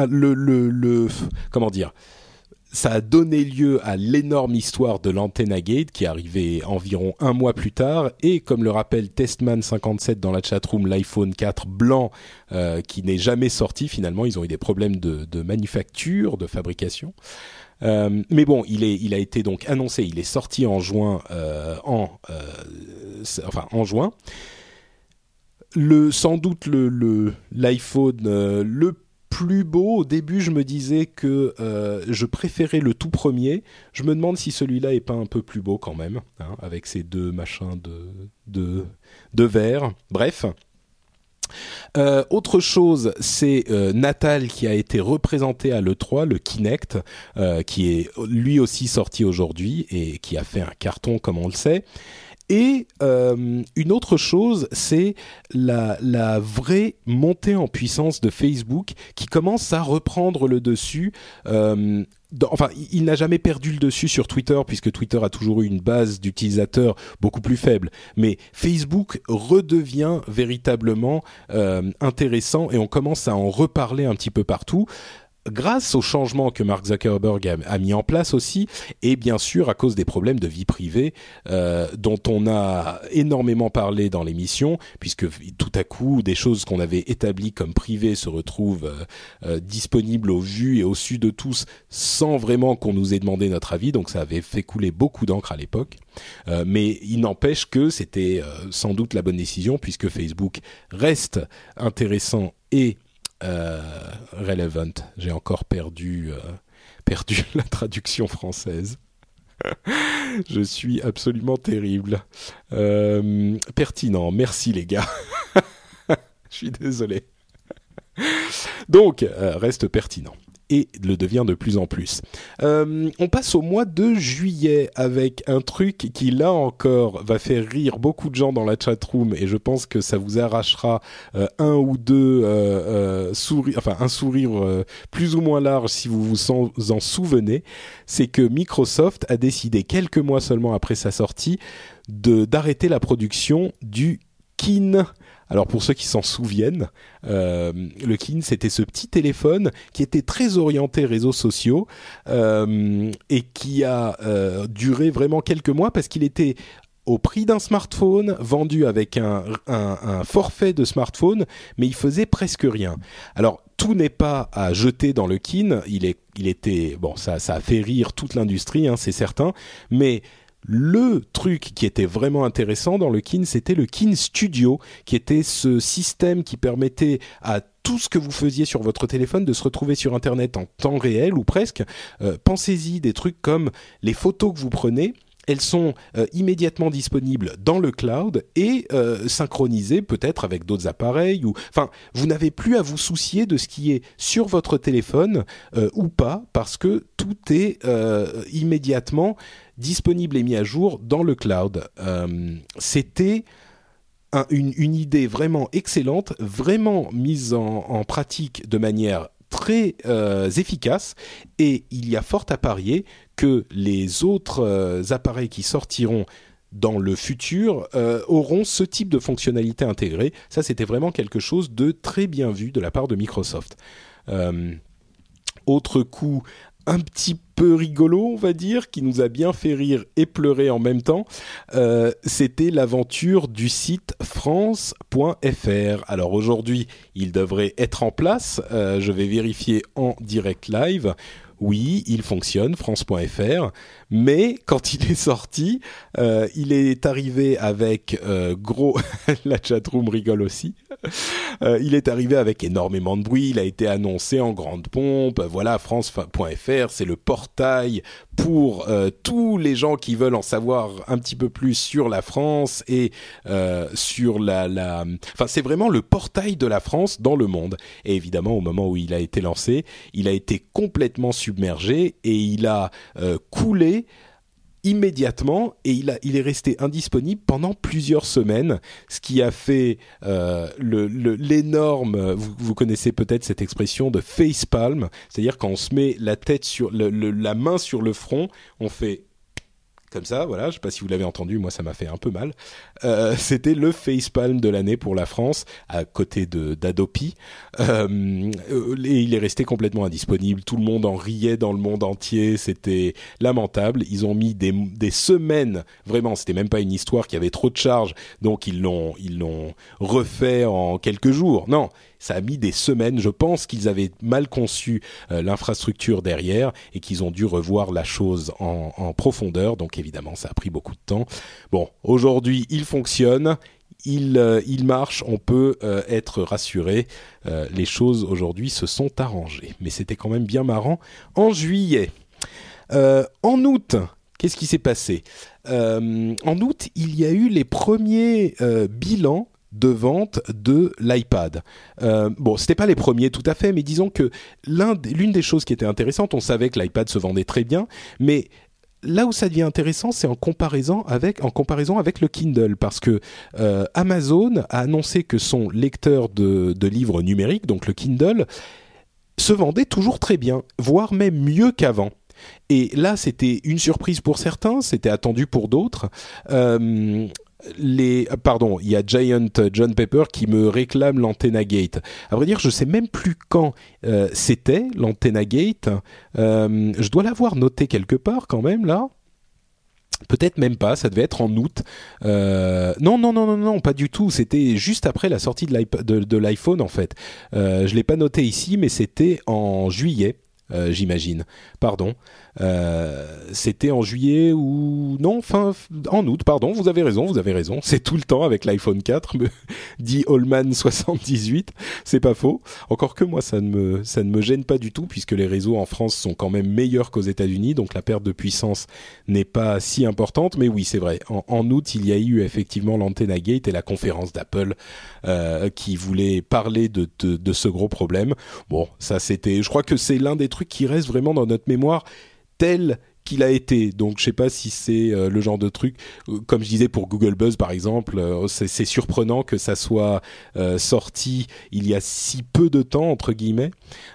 le, comment dire ça a donné lieu à l'énorme histoire de l'Antenna Gate qui est arrivée environ un mois plus tard et comme le rappelle Testman57 dans la chatroom l'iPhone 4 blanc euh, qui n'est jamais sorti finalement ils ont eu des problèmes de, manufacture de fabrication euh, mais bon, il a été donc annoncé, il est sorti en juin, euh, en, enfin en juin. Le, sans doute le l'iPhone le, le plus beau. Au début, je me disais que euh, je préférais le tout premier. Je me demande si celui-là est pas un peu plus beau quand même, hein, avec ces deux machins de de, de verre. Bref. Euh, autre chose, c'est euh, Natal qui a été représenté à l'E3, le Kinect, qui est lui aussi sorti aujourd'hui et qui a fait un carton comme on le sait. Et euh, une autre chose, c'est la, vraie montée en puissance de Facebook qui commence à reprendre le dessus. Euh, enfin, il n'a jamais perdu le dessus sur Twitter puisque Twitter a toujours eu une base d'utilisateurs beaucoup plus faible. Mais Facebook redevient véritablement euh, intéressant et on commence à en reparler un petit peu partout grâce au changement que Mark Zuckerberg a, mis en place aussi, et bien sûr à cause des problèmes de vie privée euh, dont on a énormément parlé dans l'émission, puisque tout à coup des choses qu'on avait établies comme privées se retrouvent euh, euh, disponibles au vu et au su de tous sans vraiment qu'on nous ait demandé notre avis, donc ça avait fait couler beaucoup d'encre à l'époque. mais il n'empêche que c'était sans doute la bonne décision puisque Facebook reste intéressant et relevant. J'ai encore perdu, euh, perdu la traduction française. Je suis absolument terrible. Euh, pertinent, merci les gars. Je suis désolé. Donc, reste pertinent et le devient de plus en plus. Euh, on passe au mois de juillet avec un truc qui là encore va faire rire beaucoup de gens dans la chat room et je pense que ça vous arrachera euh, un ou deux euh, sourires, enfin un sourire plus ou moins large si vous vous en souvenez. C'est que Microsoft a décidé quelques mois seulement après sa sortie d'arrêter la production du Kin alors pour ceux qui s'en souviennent, euh, le Kin c'était ce petit téléphone qui était très orienté réseaux sociaux euh, et qui a euh, duré vraiment quelques mois parce qu'il était au prix d'un smartphone, vendu avec un, forfait de smartphone, mais il faisait presque rien. Alors tout n'est pas à jeter dans le kin. Il est, il était bon, ça, ça a fait rire toute l'industrie, hein, c'est certain, mais le truc qui était vraiment intéressant dans le Kin, c'était le Kin Studio, qui était ce système qui permettait à tout ce que vous faisiez sur votre téléphone de se retrouver sur Internet en temps réel ou presque. Euh, pensez-y des trucs comme les photos que vous prenez elles sont euh, immédiatement disponibles dans le cloud et euh, synchronisées peut-être avec d'autres appareils ou enfin vous n'avez plus à vous soucier de ce qui est sur votre téléphone euh, ou pas parce que tout est immédiatement disponible et mis à jour dans le cloud. C'était une, idée vraiment excellente, vraiment mise en pratique de manière très euh, efficace et il y a fort à parier que les autres euh, appareils qui sortiront dans le futur euh, auront ce type de fonctionnalité intégrée. Ça, c'était vraiment quelque chose de très bien vu de la part de Microsoft. autre coup un petit peu rigolo, on va dire, qui nous a bien fait rire et pleurer en même temps, euh, c'était l'aventure du site france.fr. Alors aujourd'hui, il devrait être en place. Euh, je vais vérifier en direct live oui, il fonctionne, France.fr, mais quand il est sorti, euh, il est arrivé avec euh, gros, la chatroom rigole aussi, euh, il est arrivé avec énormément de bruit, il a été annoncé en grande pompe, voilà, France.fr, c'est le portail pour tous les gens qui veulent en savoir un petit peu plus sur la France et sur la, la... Enfin, c'est vraiment le portail de la France dans le monde. Et évidemment, au moment où il a été lancé, il a été complètement submergé et il a euh, coulé immédiatement et il, a, il est resté indisponible pendant plusieurs semaines, ce qui a fait euh, l'énorme, vous, vous, connaissez peut-être cette expression de facepalm, c'est-à-dire quand on se met la tête sur la main sur le front, on fait comme ça, voilà, je sais pas si vous l'avez entendu, moi ça m'a fait un peu mal. Euh, c'était le facepalm de l'année pour la France, à côté de d'Adopi. Euh, et il est resté complètement indisponible. Tout le monde en riait dans le monde entier. C'était lamentable. Ils ont mis des, des semaines, vraiment, c'était même pas une histoire qui avait trop de charges, donc ils l'ont refait en quelques jours. Non, ça a mis des semaines. Je pense qu'ils avaient mal conçu euh, l'infrastructure derrière et qu'ils ont dû revoir la chose en, profondeur. Donc évidemment, ça a pris beaucoup de temps. Bon, aujourd'hui, il fonctionne. Il, euh, marche, on peut euh, être rassuré. les choses aujourd'hui se sont arrangées. Mais c'était quand même bien marrant. En juillet, en août, qu'est-ce qui s'est passé? En août, il y a eu les premiers bilans de vente de l'iPad. Euh, bon, c'était pas les premiers tout à fait, mais disons que l'une des choses qui était intéressante, on savait que l'iPad se vendait très bien, mais là où ça devient intéressant, c'est en comparaison avec en comparaison avec le Kindle, parce que euh, Amazon a annoncé que son lecteur de, livres numériques, donc le Kindle, se vendait toujours très bien, voire même mieux qu'avant. Et là, c'était une surprise pour certains, c'était attendu pour d'autres. Euh, pardon, il y a Giant John Pepper qui me réclame l'Antenna Gate. À vrai dire, je sais même plus quand euh, c'était l'Antenna Gate. Euh, je dois l'avoir noté quelque part quand même là. Peut-être même pas, ça devait être en août. Euh, non, non, non, non, non, pas du tout. C'était juste après la sortie de l'iPhone en fait. Euh, je l'ai pas noté ici, mais c'était en juillet. Euh, j'imagine. Pardon. Euh, c'était en juillet ou non, fin en août. Pardon, vous avez raison, vous avez raison. C'est tout le temps avec l'iPhone 4, me dit Allman 78. C'est pas faux. Encore que moi, ça ne me ça ne me gêne pas du tout puisque les réseaux en France sont quand même meilleurs qu'aux États-Unis, donc la perte de puissance n'est pas si importante. Mais oui, c'est vrai. En, août, il y a eu effectivement l'Antenna Gate et la conférence d'Apple euh, qui voulait parler de, de, de ce gros problème. Bon, ça c'était. Je crois que c'est l'un des trucs qui reste vraiment dans notre mémoire tel qu'il a été. Donc je sais pas si c'est euh, le genre de truc, euh, comme je disais pour Google Buzz par exemple, euh, c'est surprenant que ça soit sorti il y a si peu de temps entre guillemets,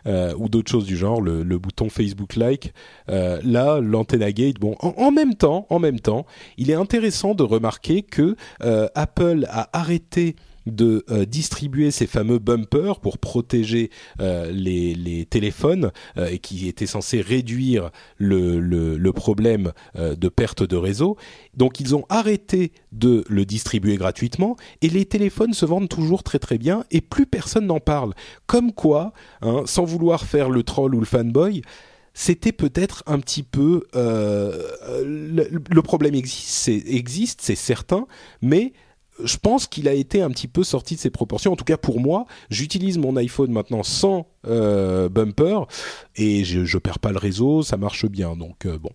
ou d'autres choses du genre, le, bouton Facebook Like. là, l'Antenna Gate, bon, en, même temps, en même temps, il est intéressant de remarquer que Apple a arrêté de euh, distribuer ces fameux bumpers pour protéger euh, les, les, téléphones euh, et qui étaient censés réduire le, le, problème de perte de réseau. Donc ils ont arrêté de le distribuer gratuitement et les téléphones se vendent toujours très très bien et plus personne n'en parle. Comme quoi, hein, sans vouloir faire le troll ou le fanboy, c'était peut-être un petit peu le, le, problème existe, c'est certain, mais je pense qu'il a été un petit peu sorti de ses proportions. En tout cas, pour moi, j'utilise mon iPhone maintenant sans euh, bumper et je, perds pas le réseau, ça marche bien. Donc euh, bon.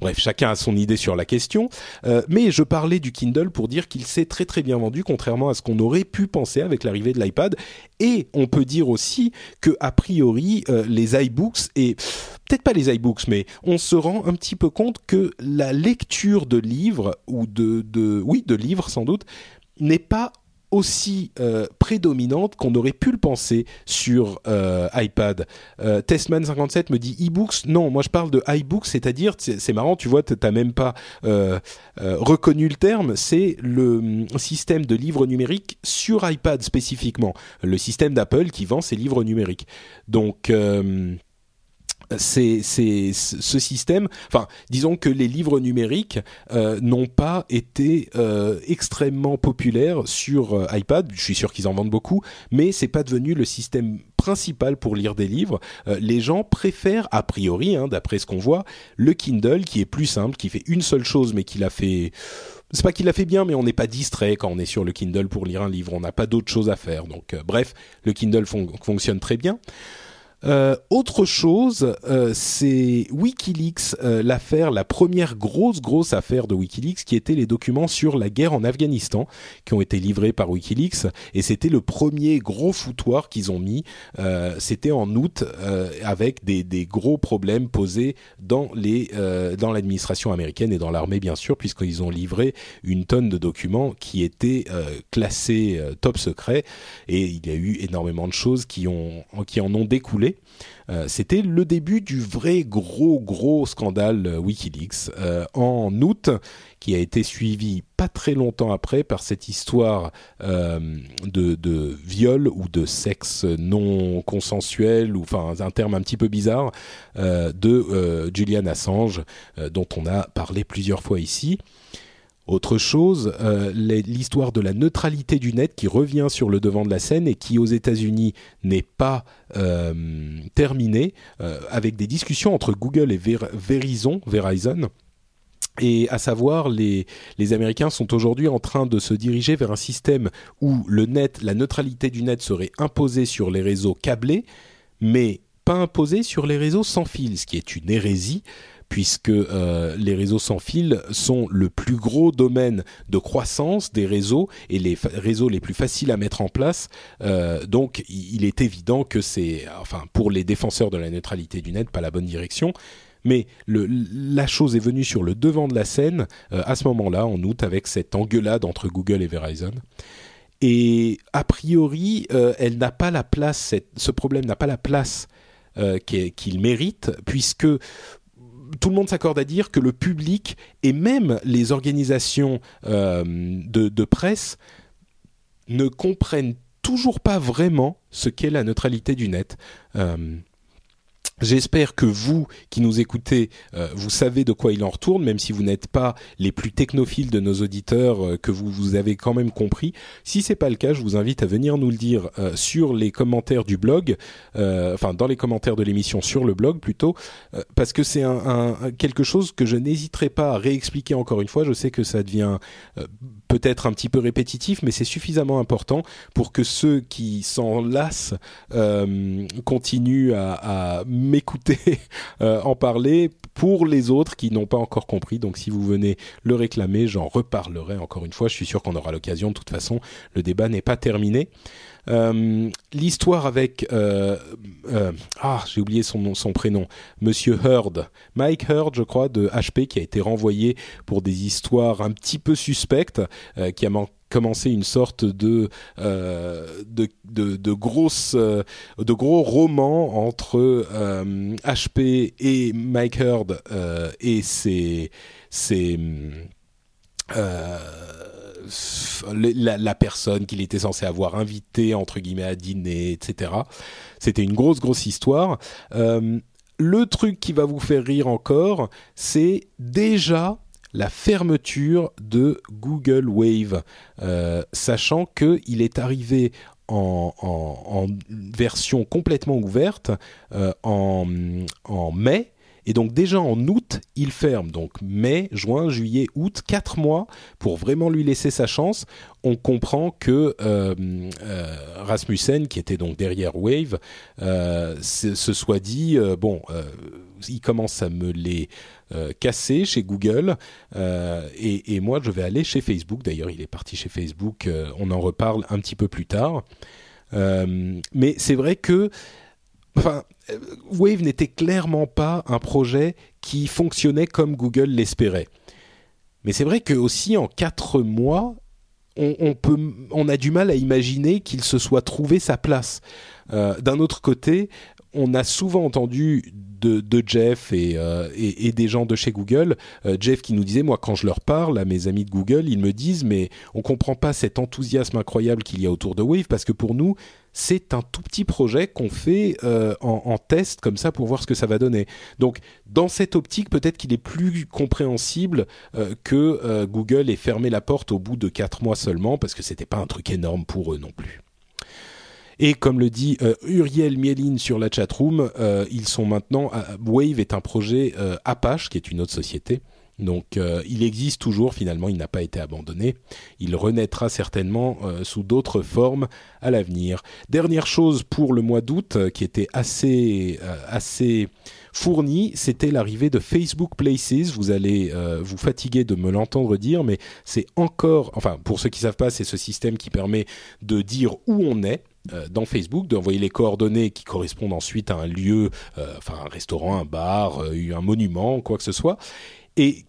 Bref, chacun a son idée sur la question, euh, mais je parlais du Kindle pour dire qu'il s'est très très bien vendu, contrairement à ce qu'on aurait pu penser avec l'arrivée de l'iPad. Et on peut dire aussi que a priori les iBooks et peut-être pas les iBooks, mais on se rend un petit peu compte que la lecture de livres ou de, de oui de livres sans doute n'est pas aussi euh, prédominante qu'on aurait pu le penser sur euh, iPad. Euh, Testman57 me dit e-books. Non, moi je parle de iBooks, c'est-à-dire, c'est marrant, tu vois, tu n'as même pas reconnu le terme, c'est le mm, système de livres numériques sur iPad spécifiquement, le système d'Apple qui vend ses livres numériques. Donc c'est ce système. Enfin, disons que les livres numériques euh, n'ont pas été euh, extrêmement populaires sur euh, iPad. Je suis sûr qu'ils en vendent beaucoup, mais c'est pas devenu le système principal pour lire des livres. les gens préfèrent, a priori, hein, d'après ce qu'on voit, le Kindle qui est plus simple, qui fait une seule chose, mais qui l'a fait. C'est pas qu'il l'a fait bien, mais on n'est pas distrait quand on est sur le Kindle pour lire un livre. On n'a pas d'autre chose à faire. Donc, bref, le Kindle fonctionne très bien. Euh, autre chose, euh, c'est WikiLeaks, euh, l'affaire, la première grosse grosse affaire de WikiLeaks, qui était les documents sur la guerre en Afghanistan, qui ont été livrés par WikiLeaks, et c'était le premier gros foutoir qu'ils ont mis. c'était en août, avec des, des, gros problèmes posés dans les dans l'administration américaine et dans l'armée bien sûr, puisqu'ils ont livré une tonne de documents qui étaient classés top secret, et il y a eu énormément de choses qui ont qui en ont découlé. Euh, c'était le début du vrai gros gros scandale euh, WikiLeaks euh, en août, qui a été suivi pas très longtemps après par cette histoire de, viol ou de sexe non consensuel ou enfin un terme un petit peu bizarre de Julian Assange dont on a parlé plusieurs fois ici. Autre chose, euh, l'histoire de la neutralité du net qui revient sur le devant de la scène et qui aux États-Unis n'est pas euh, terminée, euh, avec des discussions entre Google et Verizon, Verizon. Et à savoir, les, les Américains sont aujourd'hui en train de se diriger vers un système où le net, la neutralité du net serait imposée sur les réseaux câblés, mais pas imposée sur les réseaux sans fil, ce qui est une hérésie puisque euh, les réseaux sans fil sont le plus gros domaine de croissance des réseaux et les réseaux les plus faciles à mettre en place. Euh, donc, il est évident que c'est, enfin, pour les défenseurs de la neutralité du net, pas la bonne direction. Mais la chose est venue sur le devant de la scène euh, à ce moment-là, en août, avec cette engueulade entre Google et Verizon. Et a priori, elle n'a pas la place, ce problème n'a pas la place qu'il mérite, puisque tout le monde s'accorde à dire que le public et même les organisations de, de, presse ne comprennent toujours pas vraiment ce qu'est la neutralité du net. J'espère que vous qui nous écoutez, euh, vous savez de quoi il en retourne, même si vous n'êtes pas les plus technophiles de nos auditeurs, euh, que vous, vous avez quand même compris. Si c'est pas le cas, je vous invite à venir nous le dire euh, sur les commentaires du blog, enfin dans les commentaires de l'émission sur le blog plutôt, parce que c'est un, quelque chose que je n'hésiterai pas à réexpliquer encore une fois. Je sais que ça devient peut-être un petit peu répétitif, mais c'est suffisamment important pour que ceux qui s'en lassent continuent à, à m'écouter euh, en parler pour les autres qui n'ont pas encore compris. Donc si vous venez le réclamer, j'en reparlerai encore une fois. Je suis sûr qu'on aura l'occasion. De toute façon, le débat n'est pas terminé. Euh, l'histoire avec euh, ah j'ai oublié son son prénom Monsieur Heard Mike Heard je crois de HP qui a été renvoyé pour des histoires un petit peu suspectes qui a commencé une sorte de euh, de, de, de euh, gros romans entre euh, HP et Mike Heard euh, et ses euh, la, la, personne qu'il était censé avoir invité entre guillemets à dîner, etc. C'était une grosse grosse histoire. Euh, le truc qui va vous faire rire encore, c'est déjà la fermeture de Google Wave, euh, sachant qu'il est arrivé en, version complètement ouverte euh, en, en mai et donc déjà en août, il ferme. Donc mai, juin, juillet, août, quatre mois pour vraiment lui laisser sa chance. On comprend que euh, euh, Rasmussen, qui était donc derrière Wave, euh, se, soit dit bon, il commence à me les casser chez Google et, et, moi je vais aller chez Facebook. D'ailleurs, il est parti chez Facebook. on en reparle un petit peu plus tard. mais c'est vrai que enfin, euh, Wave n'était clairement pas un projet qui fonctionnait comme Google l'espérait. Mais c'est vrai que aussi en quatre mois, on, a du mal à imaginer qu'il se soit trouvé sa place. Euh, d'un autre côté, on a souvent entendu de, Jeff euh, et, des gens de chez Google, Jeff qui nous disait, moi quand je leur parle à mes amis de Google, ils me disent, mais on comprend pas cet enthousiasme incroyable qu'il y a autour de Wave parce que pour nous, c'est un tout petit projet qu'on fait euh, en, test comme ça pour voir ce que ça va donner. Donc dans cette optique, peut-être qu'il est plus compréhensible euh, que euh, Google ait fermé la porte au bout de quatre mois seulement parce que c'était pas un truc énorme pour eux non plus. Et comme le dit Uriel Mieline sur la chatroom, ils sont maintenant. Wave est un projet Apache, qui est une autre société, donc euh, il existe toujours, finalement, il n'a pas été abandonné. Il renaîtra certainement euh, sous d'autres formes à l'avenir. Dernière chose pour le mois d'août, euh, qui était assez, assez fourni, c'était l'arrivée de Facebook Places. Vous allez vous fatiguer de me l'entendre dire, mais c'est encore, enfin pour ceux qui savent pas, c'est ce système qui permet de dire où on est dans Facebook, d'envoyer les coordonnées qui correspondent ensuite à un lieu, enfin un restaurant, un bar, un monument, quoi que ce soit. Et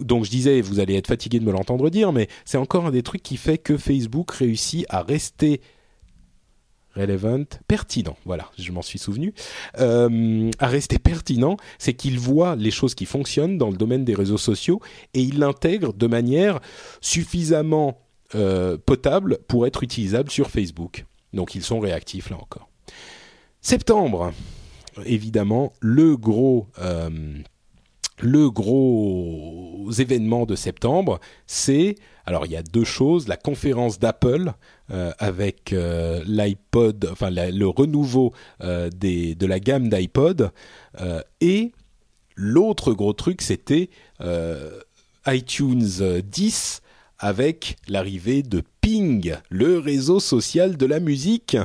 donc je disais, vous allez être fatigué de me l'entendre dire, mais c'est encore un des trucs qui fait que Facebook réussit à rester relevant, pertinent, voilà, je m'en suis souvenu, euh, à rester pertinent, c'est qu'il voit les choses qui fonctionnent dans le domaine des réseaux sociaux et il l'intègre de manière suffisamment euh, potable pour être utilisable sur Facebook. Donc ils sont réactifs là encore. Septembre, évidemment, le gros... Euh, le gros événement de septembre, c'est alors il y a deux choses la conférence d'Apple euh, avec euh, l'iPod, enfin le renouveau euh, de la gamme d'iPod et l'autre gros truc c'était iTunes 10 avec l'arrivée de Ping, le réseau social de la musique.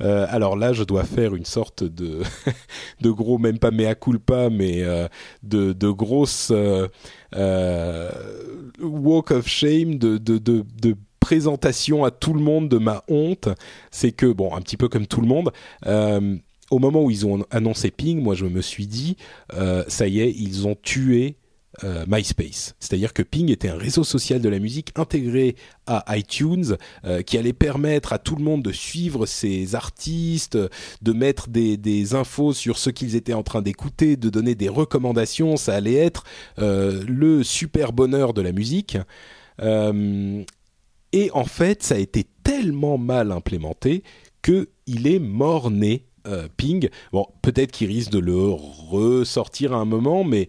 Euh, alors là, je dois faire une sorte de, gros, même pas mea culpa, mais euh, de, grosse euh, walk of shame, de présentation à tout le monde de ma honte. C'est que, bon, un petit peu comme tout le monde, au moment où ils ont annoncé Ping, moi je me suis dit, ça y est, ils ont tué euh, MySpace. C'est-à-dire que Ping était un réseau social de la musique intégré à iTunes euh, qui allait permettre à tout le monde de suivre ces artistes, de mettre des, infos sur ce qu'ils étaient en train d'écouter, de donner des recommandations. Ça allait être euh, le super bonheur de la musique. et en fait, ça a été tellement mal implémenté qu'il est mort-né Ping. Bon, peut-être qu'il risque de le ressortir à un moment, mais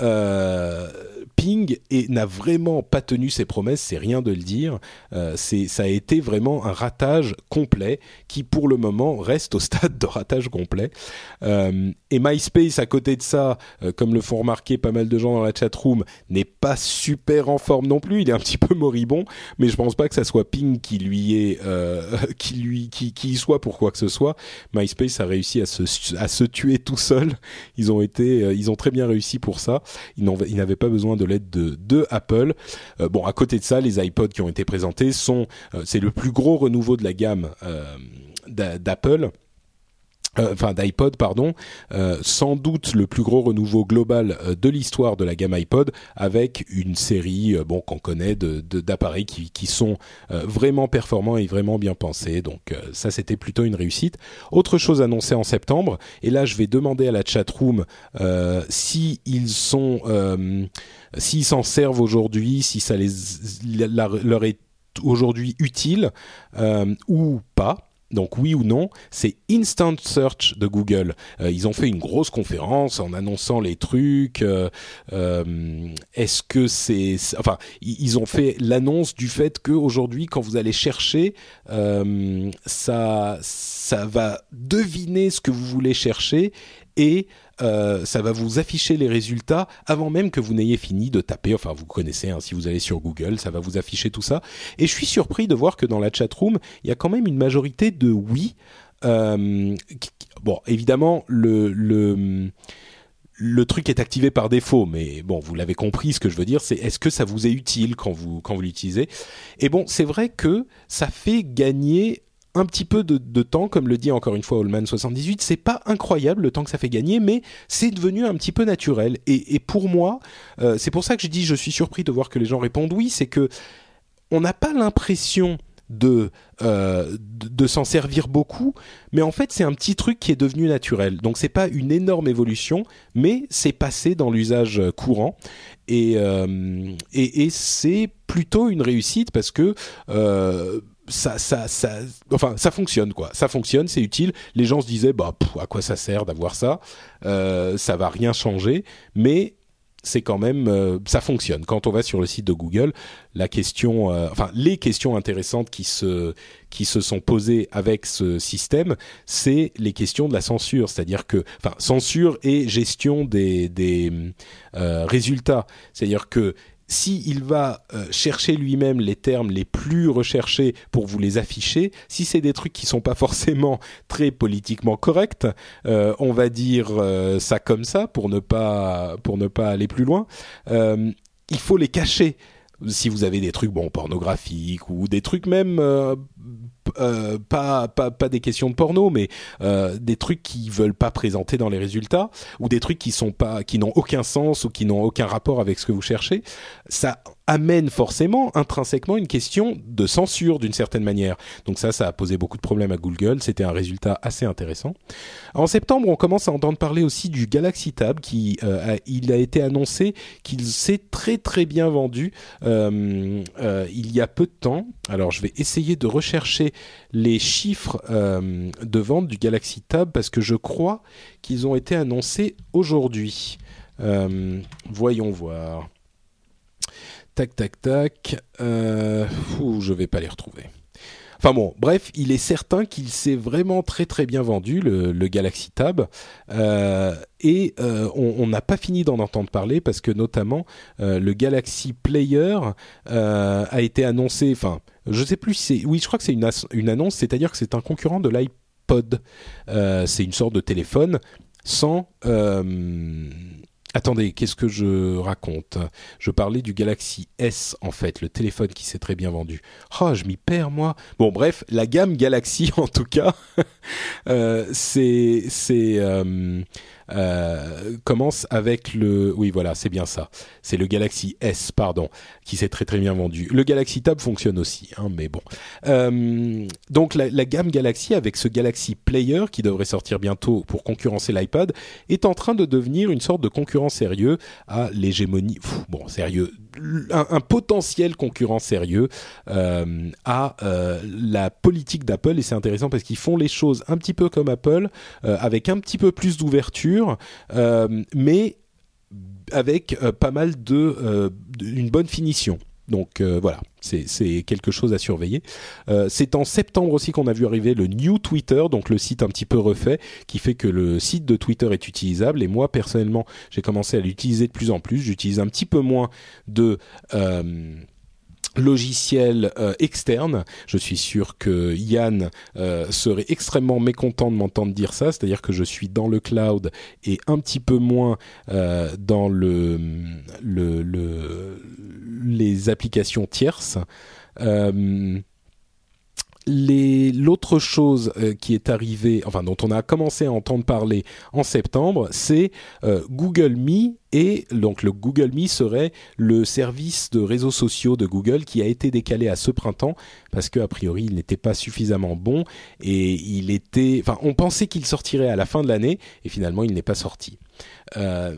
euh, Ping n'a vraiment pas tenu ses promesses, c'est rien de le dire. Euh, ça a été vraiment un ratage complet qui, pour le moment, reste au stade de ratage complet. Euh, et MySpace, à côté de ça, euh, comme le font remarquer pas mal de gens dans la chatroom, n'est pas super en forme non plus. Il est un petit peu moribond, mais je pense pas que ça soit Ping qui lui est, qui lui, qui, soit pour quoi que ce soit. MySpace a réussi à se, à se tuer tout seul. Ils ont été, ils ont très bien réussi pour ça. Ils n'avaient pas besoin de l'aide de, Apple. Euh, bon, à côté de ça, les iPods qui ont été présentés sont, euh, c'est le plus gros renouveau de la gamme euh, d'Apple. Enfin d'iPod pardon, sans doute le plus gros renouveau global de l'histoire de la gamme iPod, avec une série bon qu'on connaît de d'appareils qui, qui sont vraiment performants et vraiment bien pensés. Donc ça c'était plutôt une réussite. Autre chose annoncée en septembre, et là je vais demander à la chatroom si ils sont s'ils s'en servent aujourd'hui, si ça les, leur est aujourd'hui utile euh, ou pas. Donc oui ou non, c'est Instant Search de Google. Euh, ils ont fait une grosse conférence en annonçant les trucs. Euh, est-ce que c'est, enfin, ils ont fait l'annonce du fait que aujourd'hui, quand vous allez chercher, ça, ça va deviner ce que vous voulez chercher et euh, ça va vous afficher les résultats avant même que vous n'ayez fini de taper. Enfin, vous connaissez, hein, si vous allez sur Google, ça va vous afficher tout ça. Et je suis surpris de voir que dans la chat room, il y a quand même une majorité de oui. Euh, bon, évidemment, le, le le truc est activé par défaut, mais bon, vous l'avez compris, ce que je veux dire, c'est est-ce que ça vous est utile quand vous quand vous l'utilisez? Et bon, c'est vrai que ça fait gagner un petit peu de, temps, comme le dit encore une fois Allman 78, c'est pas incroyable le temps que ça fait gagner, mais c'est devenu un petit peu naturel. Et, pour moi, euh, c'est pour ça que je dis, je suis surpris de voir que les gens répondent oui, c'est que on n'a pas l'impression de, euh, de, s'en servir beaucoup, mais en fait c'est un petit truc qui est devenu naturel. Donc c'est pas une énorme évolution, mais c'est passé dans l'usage courant et, euh, et c'est plutôt une réussite parce que ça, ça, ça, enfin, ça fonctionne quoi. Ça fonctionne, c'est utile. Les gens se disaient, bah, à quoi ça sert d'avoir ça? Euh, Ça va rien changer, mais c'est quand même, euh, ça fonctionne. Quand on va sur le site de Google, la question, euh, enfin, les questions intéressantes qui se, qui se sont posées avec ce système, c'est les questions de la censure, c'est-à-dire que, enfin, censure et gestion des, des euh, résultats. C'est-à-dire que si il va euh, chercher lui-même les termes les plus recherchés pour vous les afficher, si c'est des trucs qui sont pas forcément très politiquement corrects, euh, on va dire euh, ça comme ça pour ne pas pour ne pas aller plus loin. il faut les cacher si vous avez des trucs bon pornographiques ou des trucs même euh, pas, pas pas des questions de porno mais euh, des trucs qui veulent pas présenter dans les résultats ou des trucs qui sont pas qui n'ont aucun sens ou qui n'ont aucun rapport avec ce que vous cherchez. Ça amène forcément intrinsèquement une question de censure d'une certaine manière. Donc ça, ça a posé beaucoup de problèmes à Google. C'était un résultat assez intéressant. En septembre, on commence à entendre parler aussi du Galaxy Tab, qui a, il a été annoncé qu'il s'est très très bien vendu il y a peu de temps. Alors je vais essayer de rechercher les chiffres de vente du Galaxy Tab parce que je crois qu'ils ont été annoncés aujourd'hui. Euh, voyons voir. Tac, tac, tac. Euh, je vais pas les retrouver. Enfin bon, bref, il est certain qu'il s'est vraiment très très bien vendu, le, Galaxy Tab. Euh, et euh, on n'a pas fini d'en entendre parler parce que notamment le Galaxy Player a été annoncé, enfin, je sais plus si c'est... Oui, je crois que c'est une annonce, c'est-à-dire que c'est un concurrent de l'iPod. c'est une sorte de téléphone sans Attendez, qu'est-ce que je raconte? Je parlais du Galaxy S en fait, le téléphone qui s'est très bien vendu. Oh, je m'y perds moi. Bon, bref, la gamme Galaxy en tout cas, euh, c'est euh, euh, commence avec le. Oui, voilà, c'est bien ça. C'est le Galaxy S, pardon, qui s'est très très bien vendu. Le Galaxy Tab fonctionne aussi, hein, mais bon. Euh, donc la, la, gamme Galaxy avec ce Galaxy Player qui devrait sortir bientôt pour concurrencer l'iPad est en train de devenir une sorte de concurrent sérieux à l'hégémonie. Bon, sérieux un, potentiel concurrent sérieux euh, à euh, la politique d'Apple. Et c'est intéressant parce qu'ils font les choses un petit peu comme Apple euh, avec un petit peu plus d'ouverture mais avec pas mal de une bonne finition donc euh, voilà, c'est quelque chose à surveiller. Euh, c'est en septembre aussi qu'on a vu arriver le New Twitter, donc le site un petit peu refait, qui fait que le site de Twitter est utilisable. Et moi personnellement, j'ai commencé à l'utiliser de plus en plus. J'utilise un petit peu moins de euh, logiciel euh, externe. Je suis sûr que Yann euh, serait extrêmement mécontent de m'entendre dire ça, c'est-à-dire que je suis dans le cloud et un petit peu moins euh, dans le, le, le, les applications tierces l'autre chose euh, qui est arrivée, enfin dont on a commencé à entendre parler en septembre, c'est euh, Google Me et donc le Google Me serait le service de réseaux sociaux de Google qui a été décalé à ce printemps parce que a priori il n'était pas suffisamment bon et il était, enfin on pensait qu'il sortirait à la fin de l'année et finalement il n'est pas sorti. Euh,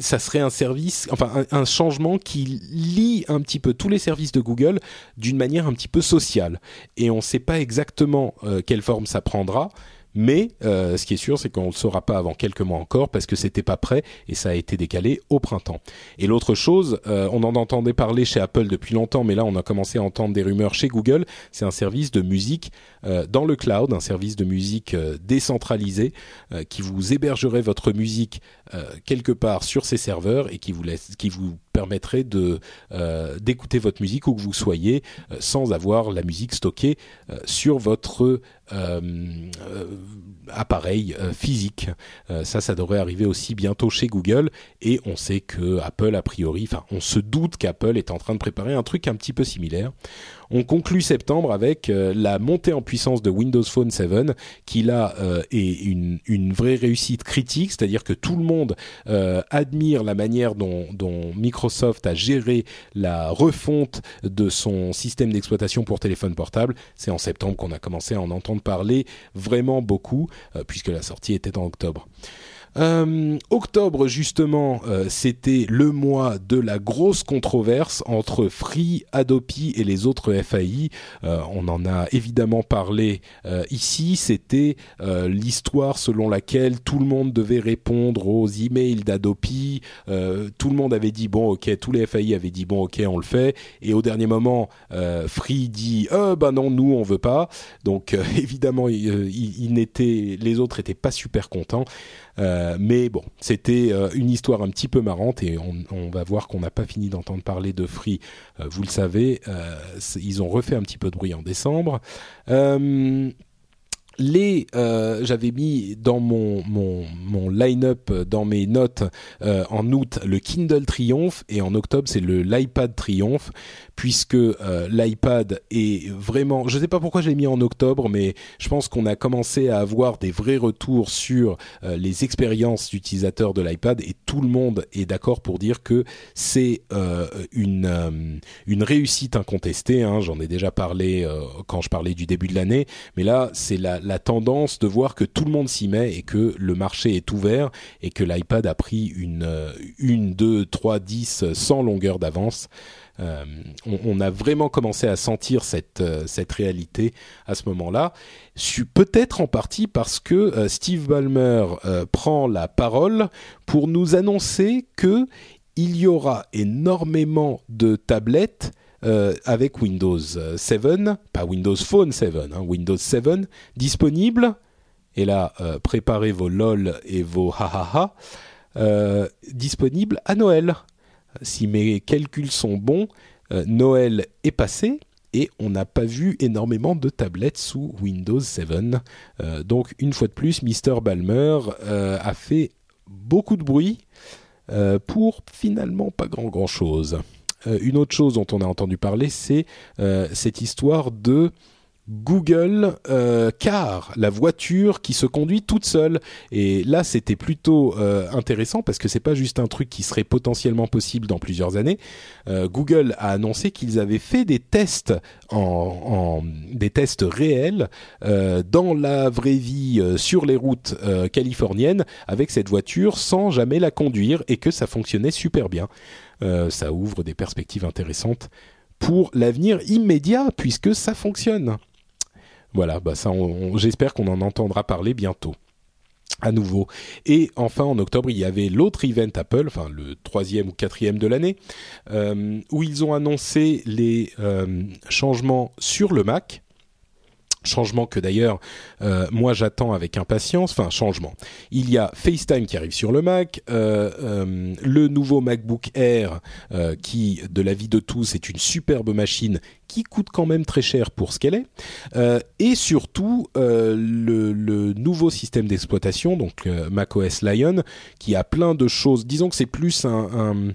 ça serait un service, enfin un, changement qui lie un petit peu tous les services de Google d'une manière un petit peu sociale. Et on ne sait pas exactement euh, quelle forme ça prendra. Mais euh, ce qui est sûr, c'est qu'on ne le saura pas avant quelques mois encore parce que c'était pas prêt et ça a été décalé au printemps. Et l'autre chose, on en entendait parler chez Apple depuis longtemps, mais là on a commencé à entendre des rumeurs chez Google. C'est un service de musique dans le cloud, un service de musique décentralisé qui vous hébergerait votre musique quelque part sur ses serveurs et qui vous laisse, qui vous permettrait d'écouter votre musique où que vous soyez sans avoir la musique stockée sur votre euh, euh, appareil euh, physique. ça, ça devrait arriver aussi bientôt chez Google. Et on sait que Apple, a priori, enfin, on se doute qu'Apple est en train de préparer un truc un petit peu similaire. On conclut septembre avec euh, la montée en puissance de Windows Phone 7, qui là euh, est une, vraie réussite critique, c'est-à-dire que tout le monde euh, admire la manière dont, dont, Microsoft a géré la refonte de son système d'exploitation pour téléphone portable. C'est en septembre qu'on a commencé à en entendre parler vraiment beaucoup, puisque la sortie était en octobre. Euh, octobre justement, euh, c'était le mois de la grosse controverse entre Free, Adopi et les autres FAI. Euh, on en a évidemment parlé ici. C'était l'histoire selon laquelle tout le monde devait répondre aux emails d'Adopi. tout le monde avait dit bon ok, tous les FAI avaient dit bon ok, on le fait. Et au dernier moment, Free dit euh, bah non, nous on veut pas. Donc évidemment, il, il, n'était, les autres étaient pas super contents. Euh, mais bon, c'était euh, une histoire un petit peu marrante et on, va voir qu'on n'a pas fini d'entendre parler de Free. Euh, vous le savez, ils ont refait un petit peu de bruit en décembre. Les, euh, j'avais mis dans mon mon, mon line-up dans mes notes euh, en août le Kindle Triomphe et en octobre c'est le l'iPad Triomphe puisque euh, l'iPad est vraiment, je sais pas pourquoi j'ai mis en octobre, mais je pense qu'on a commencé à avoir des vrais retours sur euh, les expériences d'utilisateurs de l'iPad et tout le monde est d'accord pour dire que c'est euh, une une réussite incontestée. Hein, J'en ai déjà parlé quand je parlais du début de l'année, mais là c'est la, la tendance de voir que tout le monde s'y met et que le marché est ouvert et que l'iPad a pris une une deux trois dix sans longueur d'avance. Euh, on, a vraiment commencé à sentir cette, euh, réalité à ce moment-là. Peut-être en partie parce que euh, Steve Ballmer prend la parole pour nous annoncer que il y aura énormément de tablettes euh, avec Windows 7, pas Windows Phone 7, hein, Windows 7 disponible. Et là, euh, préparez vos lol et vos ha ha ha. Euh, disponible à Noël si mes calculs sont bons, Noël est passé et on n'a pas vu énormément de tablettes sous Windows 7. Euh, donc une fois de plus, Mr. Balmer a fait beaucoup de bruit pour finalement pas grand grand chose. Une autre chose dont on a entendu parler, c'est cette histoire de Google euh, Car, la voiture qui se conduit toute seule. Et là, c'était plutôt euh, intéressant parce que c'est pas juste un truc qui serait potentiellement possible dans plusieurs années. Euh, Google a annoncé qu'ils avaient fait des tests en, des tests réels dans la vraie vie sur les routes californiennes avec cette voiture sans jamais la conduire et que ça fonctionnait super bien. Ça ouvre des perspectives intéressantes pour l'avenir immédiat puisque ça fonctionne. Voilà, bah ça, j'espère qu'on en entendra parler bientôt à nouveau. Et enfin, en octobre, il y avait l'autre event Apple, enfin le troisième ou quatrième de l'année, euh, où ils ont annoncé les euh, changements sur le Mac Changement que d'ailleurs euh, moi j'attends avec impatience. Enfin changement. Il y a FaceTime qui arrive sur le Mac, euh, euh, le nouveau MacBook Air qui, de l'avis de tous, est une superbe machine qui coûte quand même très cher pour ce qu'elle est, et surtout le, nouveau système d'exploitation, donc macOS Lion, qui a plein de choses. Disons que c'est plus un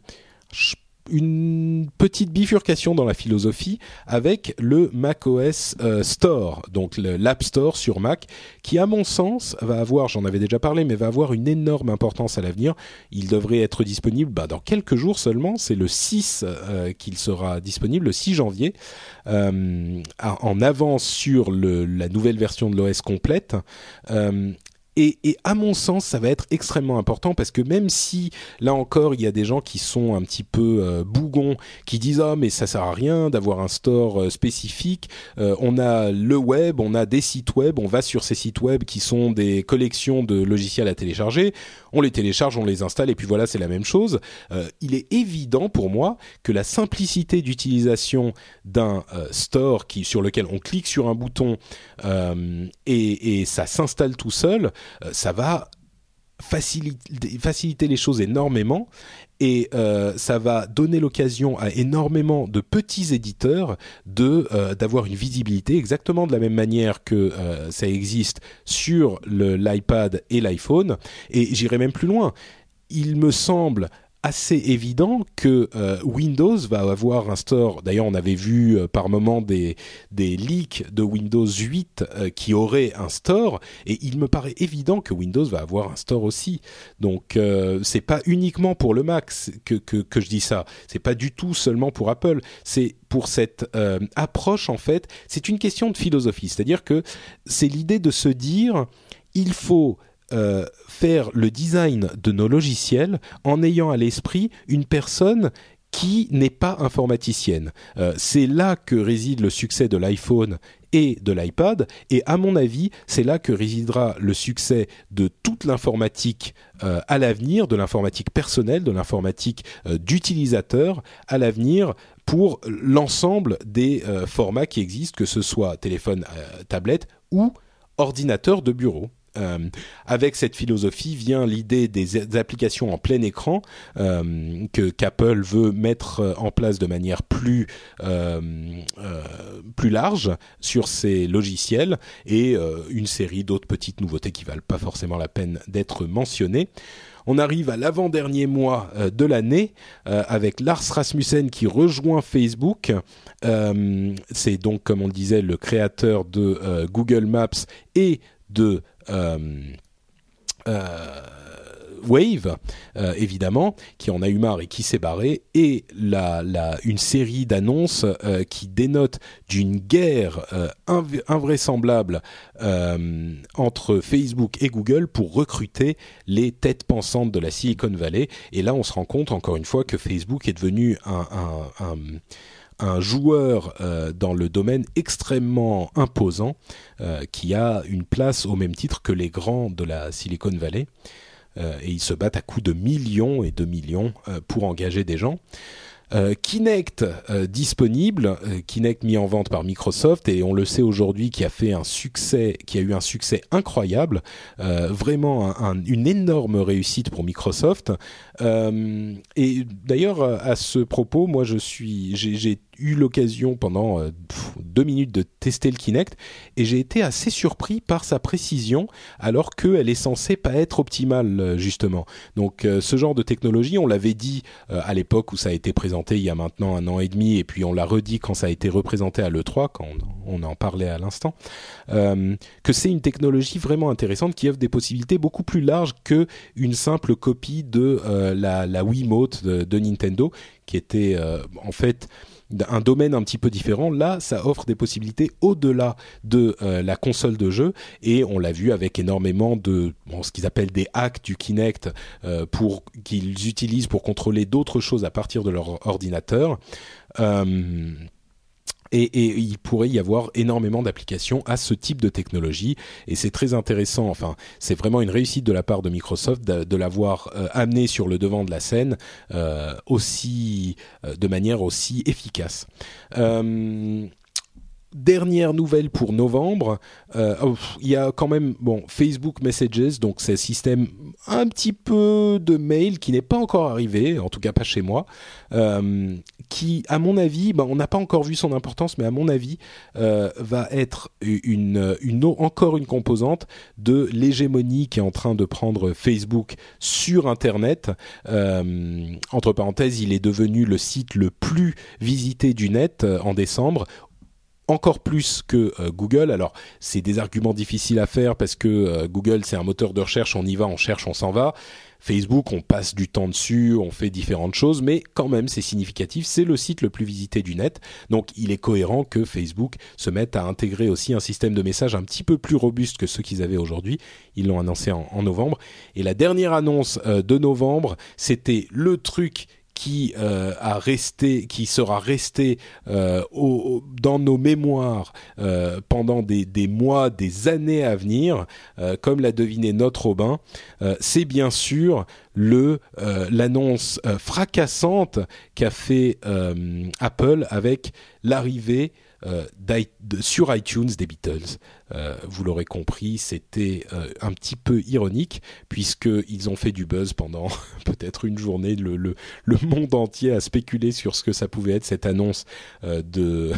une petite bifurcation dans la philosophie avec le macOS euh, Store, donc l'App Store sur Mac, qui à mon sens va avoir, j'en avais déjà parlé, mais va avoir une énorme importance à l'avenir. Il devrait être disponible bah, dans quelques jours seulement, c'est le 6 euh, qu'il sera disponible, le 6 janvier, euh, en avance sur la nouvelle version de l'OS complète. Et, et, à mon sens, ça va être extrêmement important parce que même si là encore, il y a des gens qui sont un petit peu euh, bougons, qui disent ah mais ça sert à rien d'avoir un store euh, spécifique. Euh, on a le web, on a des sites web, on va sur ces sites web qui sont des collections de logiciels à télécharger. On les télécharge, on les installe et puis voilà, c'est la même chose. il est évident pour moi que la simplicité d'utilisation d'un store qui sur lequel on clique sur un bouton et, et ça s'installe tout seul ça va faciliter, faciliter les choses énormément et euh, ça va donner l'occasion à énormément de petits éditeurs de euh, d'avoir une visibilité exactement de la même manière que ça existe sur l'iPad et l'iPhone. Et j'irai même plus loin. Il me semble assez évident que euh, Windows va avoir un store. D'ailleurs, on avait vu euh, par moment des des leaks de Windows 8 euh, qui auraient un store, et il me paraît évident que Windows va avoir un store aussi. Donc, c'est pas uniquement pour le Mac que, que que je dis ça. C'est pas du tout seulement pour Apple. C'est pour cette approche en fait. C'est une question de philosophie. C'est-à-dire que c'est l'idée de se dire il faut euh, faire le design de nos logiciels en ayant à l'esprit une personne qui n'est pas informaticienne. Euh, c'est là que réside le succès de l'iPhone et de l'iPad, et à mon avis, c'est là que résidera le succès de toute l'informatique euh, à l'avenir, de l'informatique personnelle, de l'informatique d'utilisateur à l'avenir pour l'ensemble des formats qui existent, que ce soit téléphone, tablette ou ordinateur de bureau. Avec cette philosophie vient l'idée des applications en plein écran que qu'Apple veut mettre en place de manière plus plus large sur ses logiciels et une série d'autres petites nouveautés qui valent pas forcément la peine d'être mentionnées. On arrive à l'avant-dernier mois euh, de l'année euh, avec Lars Rasmussen qui rejoint Facebook. Euh, c'est donc, comme on le disait, le créateur de Google Maps et de Wave, euh, évidemment, qui en a eu marre et qui s'est barré, et la, une série d'annonces euh, qui dénotent d'une guerre euh, invraisemblable entre Facebook et Google pour recruter les têtes pensantes de la Silicon Valley. Et là, on se rend compte, encore une fois, que Facebook est devenu un, joueur dans le domaine extrêmement imposant qui a une place au même titre que les grands de la Silicon Valley. Euh, et ils se battent à coups de millions et de millions euh, pour engager des gens. Euh, Kinect disponible, Kinect mis en vente par Microsoft et on le sait aujourd'hui qui a fait un succès, qui a eu un succès incroyable, vraiment une énorme réussite pour Microsoft. et d'ailleurs à ce propos, moi je suis, j'ai eu l'occasion pendant euh, deux minutes de tester le Kinect et j'ai été assez surpris par sa précision alors qu'elle est censée pas être optimale euh, justement. Donc euh, ce genre de technologie, on l'avait dit à l'époque où ça a été présenté il y a maintenant un an et demi et puis on l'a redit quand ça a été représenté à l'E3 quand on, en parlait à l'instant, que c'est une technologie vraiment intéressante qui offre des possibilités beaucoup plus larges que une simple copie de la, la Wiimote de, de Nintendo qui était en fait un domaine un petit peu différent. Là, ça offre des possibilités au-delà de euh, la console de jeu et on l'a vu avec énormément de ce qu'ils appellent des hacks du Kinect euh, pour qu'ils utilisent pour contrôler d'autres choses à partir de leur ordinateur. Euh, et, il pourrait y avoir énormément d'applications à ce type de technologie et c'est très intéressant. Enfin, c'est vraiment une réussite de la part de Microsoft de, l'avoir euh, amené sur le devant de la scène euh, aussi euh, de manière aussi efficace. Dernière nouvelle pour novembre, oh, il y a quand même bon Facebook Messages, donc c'est un système un petit peu de mail qui n'est pas encore arrivé, en tout cas pas chez moi, qui, à mon avis, ben, on n'a pas encore vu son importance, mais à mon avis, euh, va être une, une, encore une composante de l'hégémonie qui est en train de prendre Facebook sur Internet. Euh, entre parenthèses, il est devenu le site le plus visité du net euh, en décembre encore plus que Google. Alors, c'est des arguments difficiles à faire parce que Google, c'est un moteur de recherche, on y va, on cherche, on s'en va. Facebook, on passe du temps dessus, on fait différentes choses, mais quand même c'est significatif, c'est le site le plus visité du net, donc il est cohérent que Facebook se mette à intégrer aussi un système de messages un petit peu plus robuste que ceux qu'ils avaient aujourd'hui. Ils l'ont annoncé en, novembre. Et la dernière annonce euh, de novembre, c'était le truc qui euh, a resté, qui sera resté euh, dans nos mémoires euh, pendant des, mois, des années à venir, comme l'a deviné notre Robin, c'est bien sûr le l'annonce fracassante qu'a fait Apple avec l'arrivée sur iTunes des Beatles. Euh, vous l'aurez compris, c'était euh, un petit peu ironique puisqu'ils ont fait du buzz pendant peut-être une journée. Le, le, le, monde entier a spéculé sur ce que ça pouvait être cette annonce de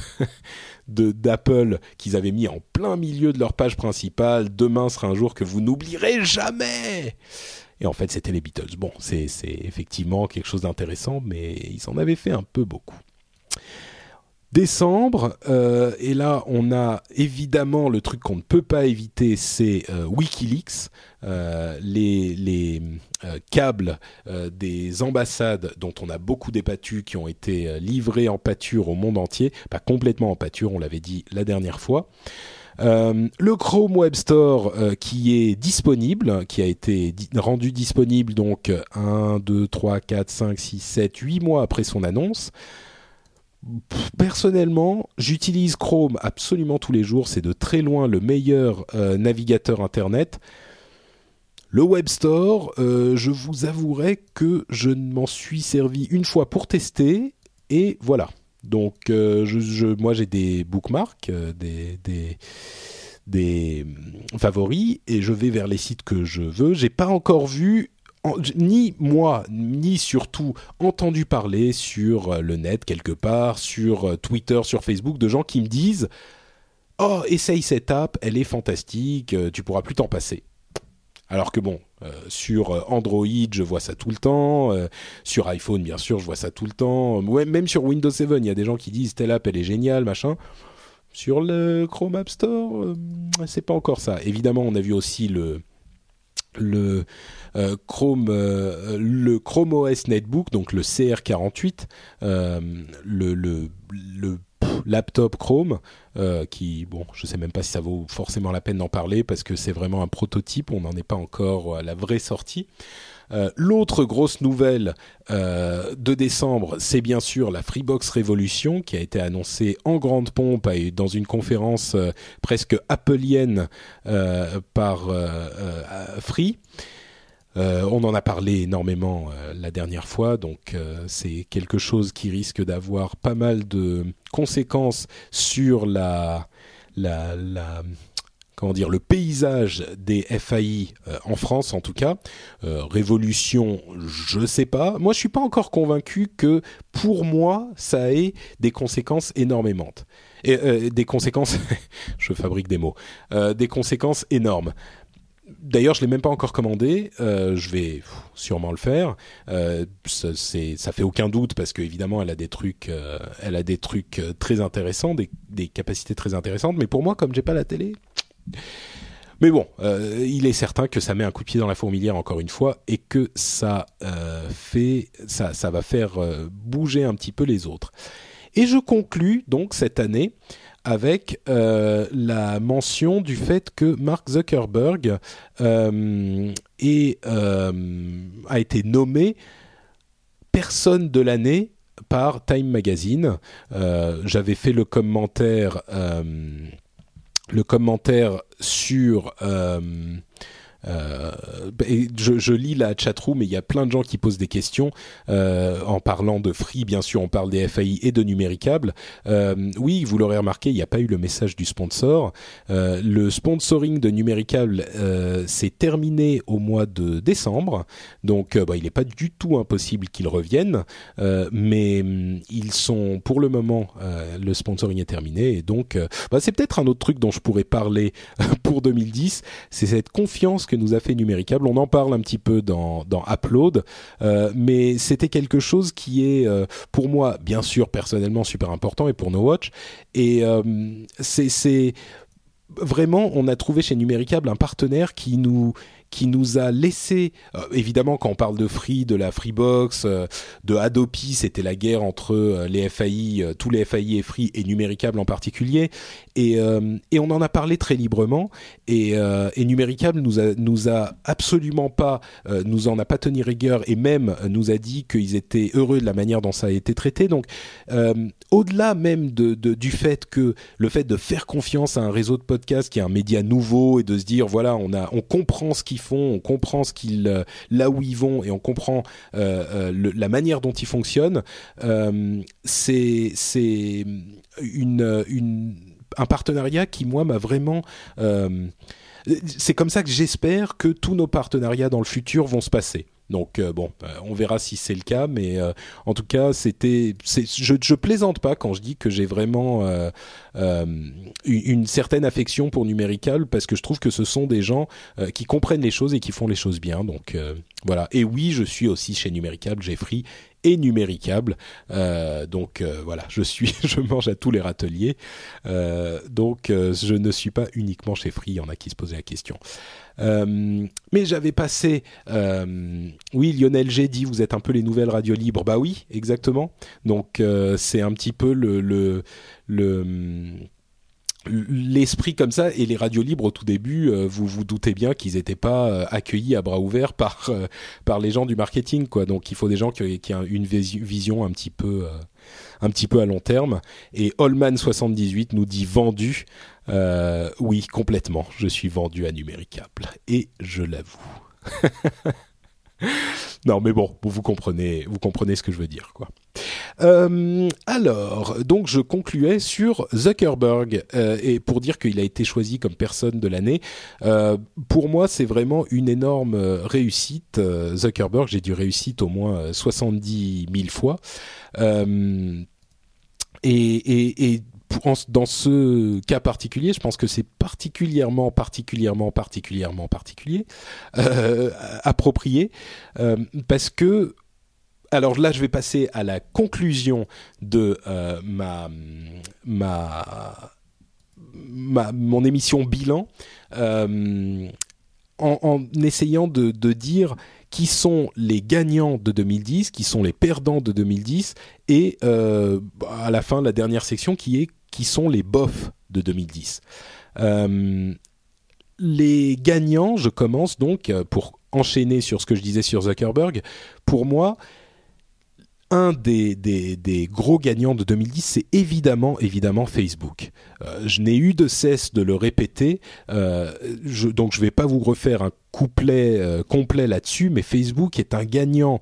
d'Apple qu'ils avaient mis en plein milieu de leur page principale. Demain sera un jour que vous n'oublierez jamais. Et en fait, c'était les Beatles. Bon, c'est effectivement quelque chose d'intéressant, mais ils en avaient fait un peu beaucoup décembre. Euh, et là, on a évidemment le truc qu'on ne peut pas éviter, c'est euh, Wikileaks, euh, les, les câbles des ambassades dont on a beaucoup débattu, qui ont été livrés en pâture au monde entier, pas complètement en pâture, on l'avait dit la dernière fois. le Chrome Web Store qui est disponible, qui a été rendu disponible donc 1, 2, 3, 4, 5, 6, 7, 8 mois après son annonce personnellement, j'utilise Chrome absolument tous les jours. C'est de très loin le meilleur euh, navigateur Internet. Le Web Store, euh, je vous avouerai que je m'en suis servi une fois pour tester et voilà. Donc, euh, moi, j'ai des bookmarks, des, des favoris et je vais vers les sites que je veux. J'ai pas encore vu ni moi, ni surtout entendu parler sur le net quelque part, sur Twitter, sur Facebook, de gens qui me disent Oh, essaye cette app, elle est fantastique, tu pourras plus t'en passer. Alors que bon, euh, sur euh, Android, je vois ça tout le temps. Euh, sur iPhone, bien sûr, je vois ça tout le temps. Même sur Windows 7, il y a des gens qui disent telle app, elle est géniale, machin. Sur le Chrome App Store, c'est pas encore ça. Évidemment, on a vu aussi le le Chrome le Chrome OS Netbook, donc le CR48, le, le, laptop Chrome, euh, qui, bon, je sais même pas si ça vaut forcément la peine d'en parler parce que c'est vraiment un prototype, on n'en est pas encore à la vraie sortie. Euh, l'autre grosse nouvelle euh, de décembre, c'est bien sûr la Freebox Revolution qui a été annoncée en grande pompe dans une conférence presque appelienne par Free. Euh, on en a parlé énormément euh, la dernière fois, donc euh, c'est quelque chose qui risque d'avoir pas mal de conséquences sur la, dire, le paysage des FAI en France en tout cas. révolution, je sais pas. Moi, je suis pas encore convaincu que pour moi, ça ait des conséquences énormément. Des conséquences, je fabrique des mots, des conséquences énormes. D'ailleurs, je l'ai même pas encore commandé. Euh, je vais sûrement le faire. Euh, ça, ça fait aucun doute parce qu'évidemment, elle a des trucs, euh, elle a des trucs très intéressants, des, des, capacités très intéressantes. Mais pour moi, comme j'ai pas la télé, mais bon, il est certain que ça met un coup de pied dans la fourmilière encore une fois et que ça fait, ça, ça va faire bouger un petit peu les autres. Et je conclus donc cette année avec euh, la mention du fait que Mark Zuckerberg euh, euh, a été nommé personne de l'année par Time Magazine. J'avais fait le commentaire, le commentaire sur euh, je, lis la chatroom mais il y a plein de gens qui posent des questions euh, en parlant de Free. Bien sûr, on parle des FAI et de Numéricable. Euh, oui, vous l'aurez remarqué, il n'y a pas eu le message du sponsor. Le sponsoring de Numéricable s'est terminé au mois de décembre, donc bah, il n'est pas du tout impossible qu'ils reviennent, mais mm, ils sont pour le moment le sponsoring est terminé et donc bah, c'est peut-être un autre truc dont je pourrais parler pour 2010, c'est cette confiance que nous a fait Numéricable. On en parle un petit peu dans, dans Upload, euh, mais c'était quelque chose qui est euh, pour moi, bien sûr, personnellement super important et pour No Watch. Et euh, c'est vraiment, on a trouvé chez Numéricable un partenaire qui nous qui nous a laissé, euh, évidemment quand on parle de Free, de la Freebox, euh, de Adopi, c'était la guerre entre euh, les FAI, tous les FAI et Free et Numéricable en particulier, et, et on en a parlé très librement, et, et Numéricable nous a, nous a absolument pas, nous en a pas tenu rigueur, et même nous a dit qu'ils étaient heureux de la manière dont ça a été traité, donc au-delà même de, du fait que le fait de faire confiance à un réseau de podcasts qui est un média nouveau et de se dire voilà on a on comprend ce font, on comprend ce qu'ils euh, là où ils vont et on comprend euh, euh, la manière dont ils fonctionnent, c'est c'est un partenariat qui moi m'a vraiment c'est comme ça que j'espère que tous nos partenariats dans le futur vont se passer. Donc euh, bon, euh, on verra si c'est le cas, mais euh, en tout cas, c'était, je, plaisante pas quand je dis que j'ai vraiment une, certaine affection pour Numérical parce que je trouve que ce sont des gens qui comprennent les choses et qui font les choses bien. Donc voilà. Et oui, je suis aussi chez Numérical, Jeffrey et numéricable. donc voilà, je suis, je mange à tous les râteliers. donc je ne suis pas uniquement chez Free. Il y en a qui se posaient la question. Euh, mais j'avais passé. Euh, oui, Lionel G dit vous êtes un peu les nouvelles radios libres. Bah oui, exactement. Donc euh, c'est un petit peu le le, le l'esprit comme ça et les radios libres au tout début vous vous doutez bien qu'ils n'étaient pas accueillis à bras ouverts par par les gens du marketing quoi donc il faut des gens qui, ont une vision un petit peu un petit peu à long terme et Holman 78 nous dit vendu euh, oui, complètement. Je suis vendu à Numéricable. Et je l'avoue. non, mais bon, vous comprenez, vous comprenez ce que je veux dire. Euh, alors, donc je concluais sur Zuckerberg euh, et pour dire qu'il a été choisi comme personne de l'année. Euh, pour moi, c'est vraiment une énorme réussite. Zuckerberg, j'ai dû réussite au moins 70 000 fois. et, et dans ce cas particulier, je pense que c'est particulièrement, particulièrement, particulièrement particulier, euh, approprié, euh, parce que alors là, je vais passer à la conclusion de euh, ma, ma, mon émission bilan en, essayant de, dire qui sont les gagnants de 2010, qui sont les perdants de 2010, et à la fin, la dernière section qui est qui sont les bofs de 2010. Euh, les gagnants, je commence donc euh, pour enchaîner sur ce que je disais sur Zuckerberg. Pour moi, un des, gros gagnants de 2010, c'est évidemment, évidemment Facebook. Euh, je n'ai eu de cesse de le répéter, donc je ne vais pas vous refaire un couplet complet là-dessus, mais Facebook est un gagnant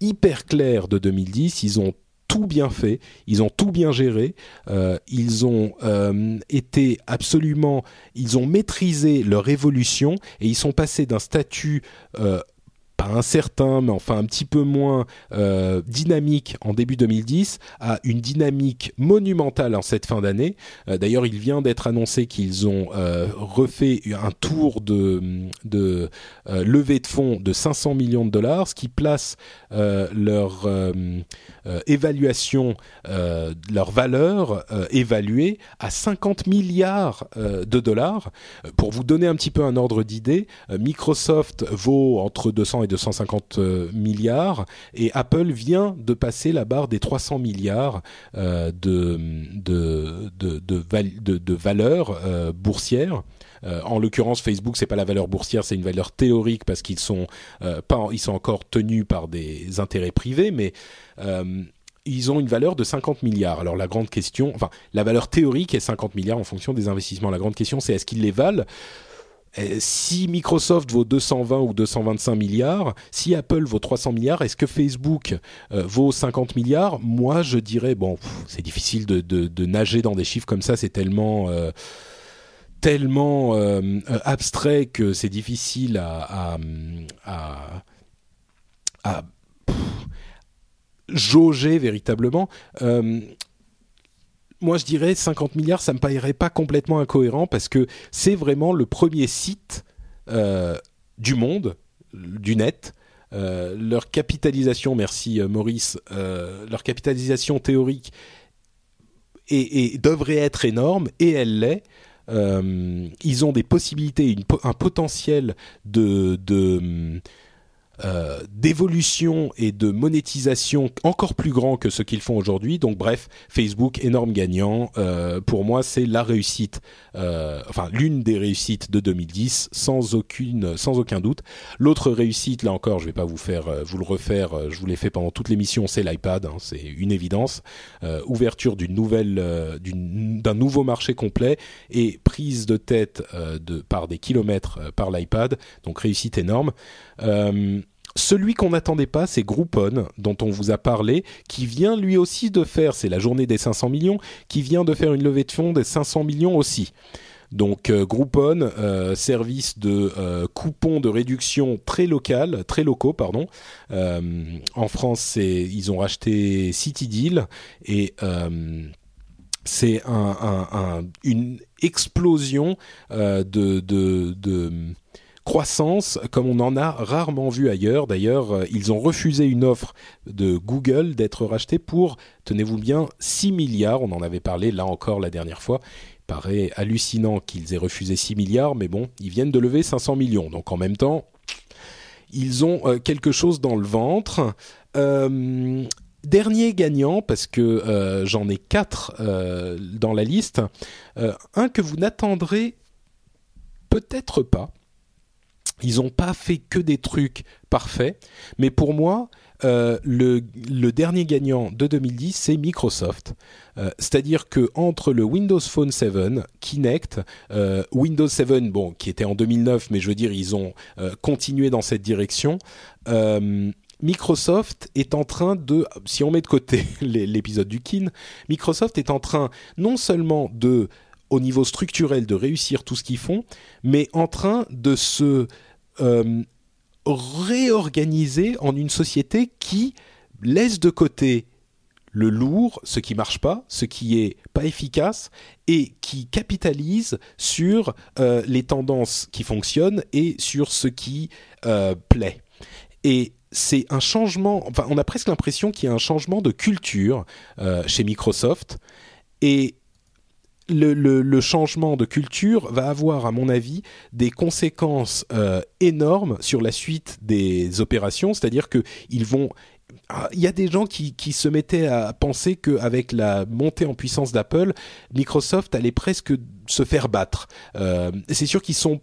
hyper clair de 2010. Ils ont tout bien fait, ils ont tout bien géré, euh, ils ont euh, été absolument, ils ont maîtrisé leur évolution et ils sont passés d'un statut euh, pas incertain, mais enfin un petit peu moins euh, dynamique en début 2010, à une dynamique monumentale en cette fin d'année. Euh, d'ailleurs, il vient d'être annoncé qu'ils ont euh, refait un tour de, de levée de fonds de 500 millions de dollars, ce qui place leur évaluation, leur valeur évaluée à 50 milliards de dollars. Pour vous donner un petit peu un ordre d'idée, Microsoft vaut entre 200 et 250 euh, milliards et Apple vient de passer la barre des 300 milliards euh, de, de, de, de, de valeur euh, boursière. en l'occurrence, Facebook, c'est pas la valeur boursière, c'est une valeur théorique parce qu'ils sont pas, encore tenus par des intérêts privés, mais ils ont une valeur de 50 milliards. Alors la grande question, enfin la valeur théorique est 50 milliards en fonction des investissements. La grande question, c'est est-ce qu'ils les valent? Si Microsoft vaut 220 ou 225 milliards, si Apple vaut 300 milliards, est-ce que Facebook euh, vaut 50 milliards? Moi, je dirais bon, c'est difficile de, nager dans des chiffres comme ça. C'est tellement euh, tellement abstrait que c'est difficile à, jauger véritablement moi je dirais 50 milliards, ça me paraît pas complètement incohérent parce que c'est vraiment le premier site euh, du monde, du net. Euh, leur capitalisation, merci euh, Maurice, leur capitalisation théorique devrait être énorme et elle l'est. ils ont des possibilités, un potentiel de euh, d'évolution et de monétisation encore plus grand que ce qu'ils font aujourd'hui. Donc bref, Facebook énorme gagnant. Euh, pour moi, c'est la réussite, euh, enfin l'une des réussites de 2010, sans aucune, sans aucun doute. L'autre réussite, là encore, je vais pas vous faire, vous le refaire. je vous l'ai fait pendant toute l'émission. C'est l'iPad, hein, c'est une évidence. ouverture d'une nouvelle, d'un nouveau marché complet et prise de tête de par des kilomètres par l'iPad. Donc réussite énorme. Euh, celui qu'on n'attendait pas, c'est Groupon, dont on vous a parlé, qui vient lui aussi de faire, c'est la journée des 500 millions, qui vient de faire une levée de fonds des 500 millions aussi. Donc euh, Groupon, euh, service de euh, coupons de réduction très local, très locaux, pardon. en France, ils ont racheté CityDeal et c'est une explosion de croissance comme on en a rarement vu ailleurs. D'ailleurs, euh, ils ont refusé une offre de Google d'être racheté pour, tenez-vous bien, 6 milliards. On en avait parlé là encore la dernière fois. Il paraît hallucinant qu'ils aient refusé 6 milliards, mais bon, ils viennent de lever 500 millions. Donc en même temps, ils ont euh, quelque chose dans le ventre. Euh, dernier gagnant, parce que j'en ai quatre dans la liste, un que vous n'attendrez peut-être pas, ils n'ont pas fait que des trucs parfaits, mais pour moi, le, le, dernier gagnant de 2010, c'est Microsoft. C'est-à-dire que entre le Windows Phone 7, Kinect, Windows 7, bon, qui était en 2009, mais je veux dire, ils ont continué dans cette direction. Microsoft est en train de, si on met de côté l'épisode du Kin, Microsoft est en train non seulement de, au niveau structurel, de réussir tout ce qu'ils font, mais en train de se euh, réorganiser en une société qui laisse de côté le lourd, ce qui marche pas, ce qui est pas efficace, et qui capitalise sur euh, les tendances qui fonctionnent et sur ce qui euh, plaît. Et c'est un changement, enfin on a presque l'impression qu'il y a un changement de culture chez Microsoft et le, changement de culture va avoir, à mon avis, des conséquences euh, énormes sur la suite des opérations. C'est-à-dire que vont ah, il y a des gens qui, se mettaient à penser qu'avec la montée en puissance d'Apple, Microsoft allait presque se faire battre. Euh, c'est sûr qu'ils sont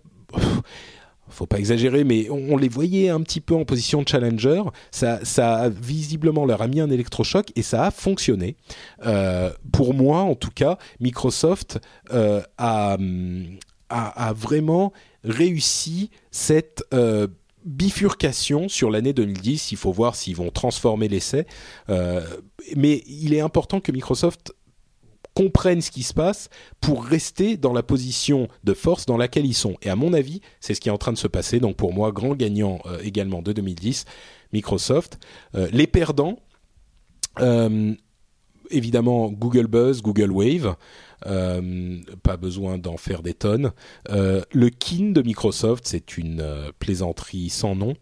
faut pas exagérer, mais on, les voyait un petit peu en position de challenger. Ça, visiblement leur a mis un électrochoc et ça a fonctionné. Euh, pour moi, en tout cas, Microsoft euh, a, a, vraiment réussi cette euh, bifurcation sur l'année 2010. Il faut voir s'ils vont transformer l'essai. mais il est important que Microsoft comprennent ce qui se passe pour rester dans la position de force dans laquelle ils sont. Et à mon avis, c'est ce qui est en train de se passer. Donc pour moi, grand gagnant euh, également de 2010, Microsoft. Euh, les perdants, euh, évidemment Google Buzz, Google Wave. pas besoin d'en faire des tonnes. le kin de Microsoft, c'est une plaisanterie sans nom.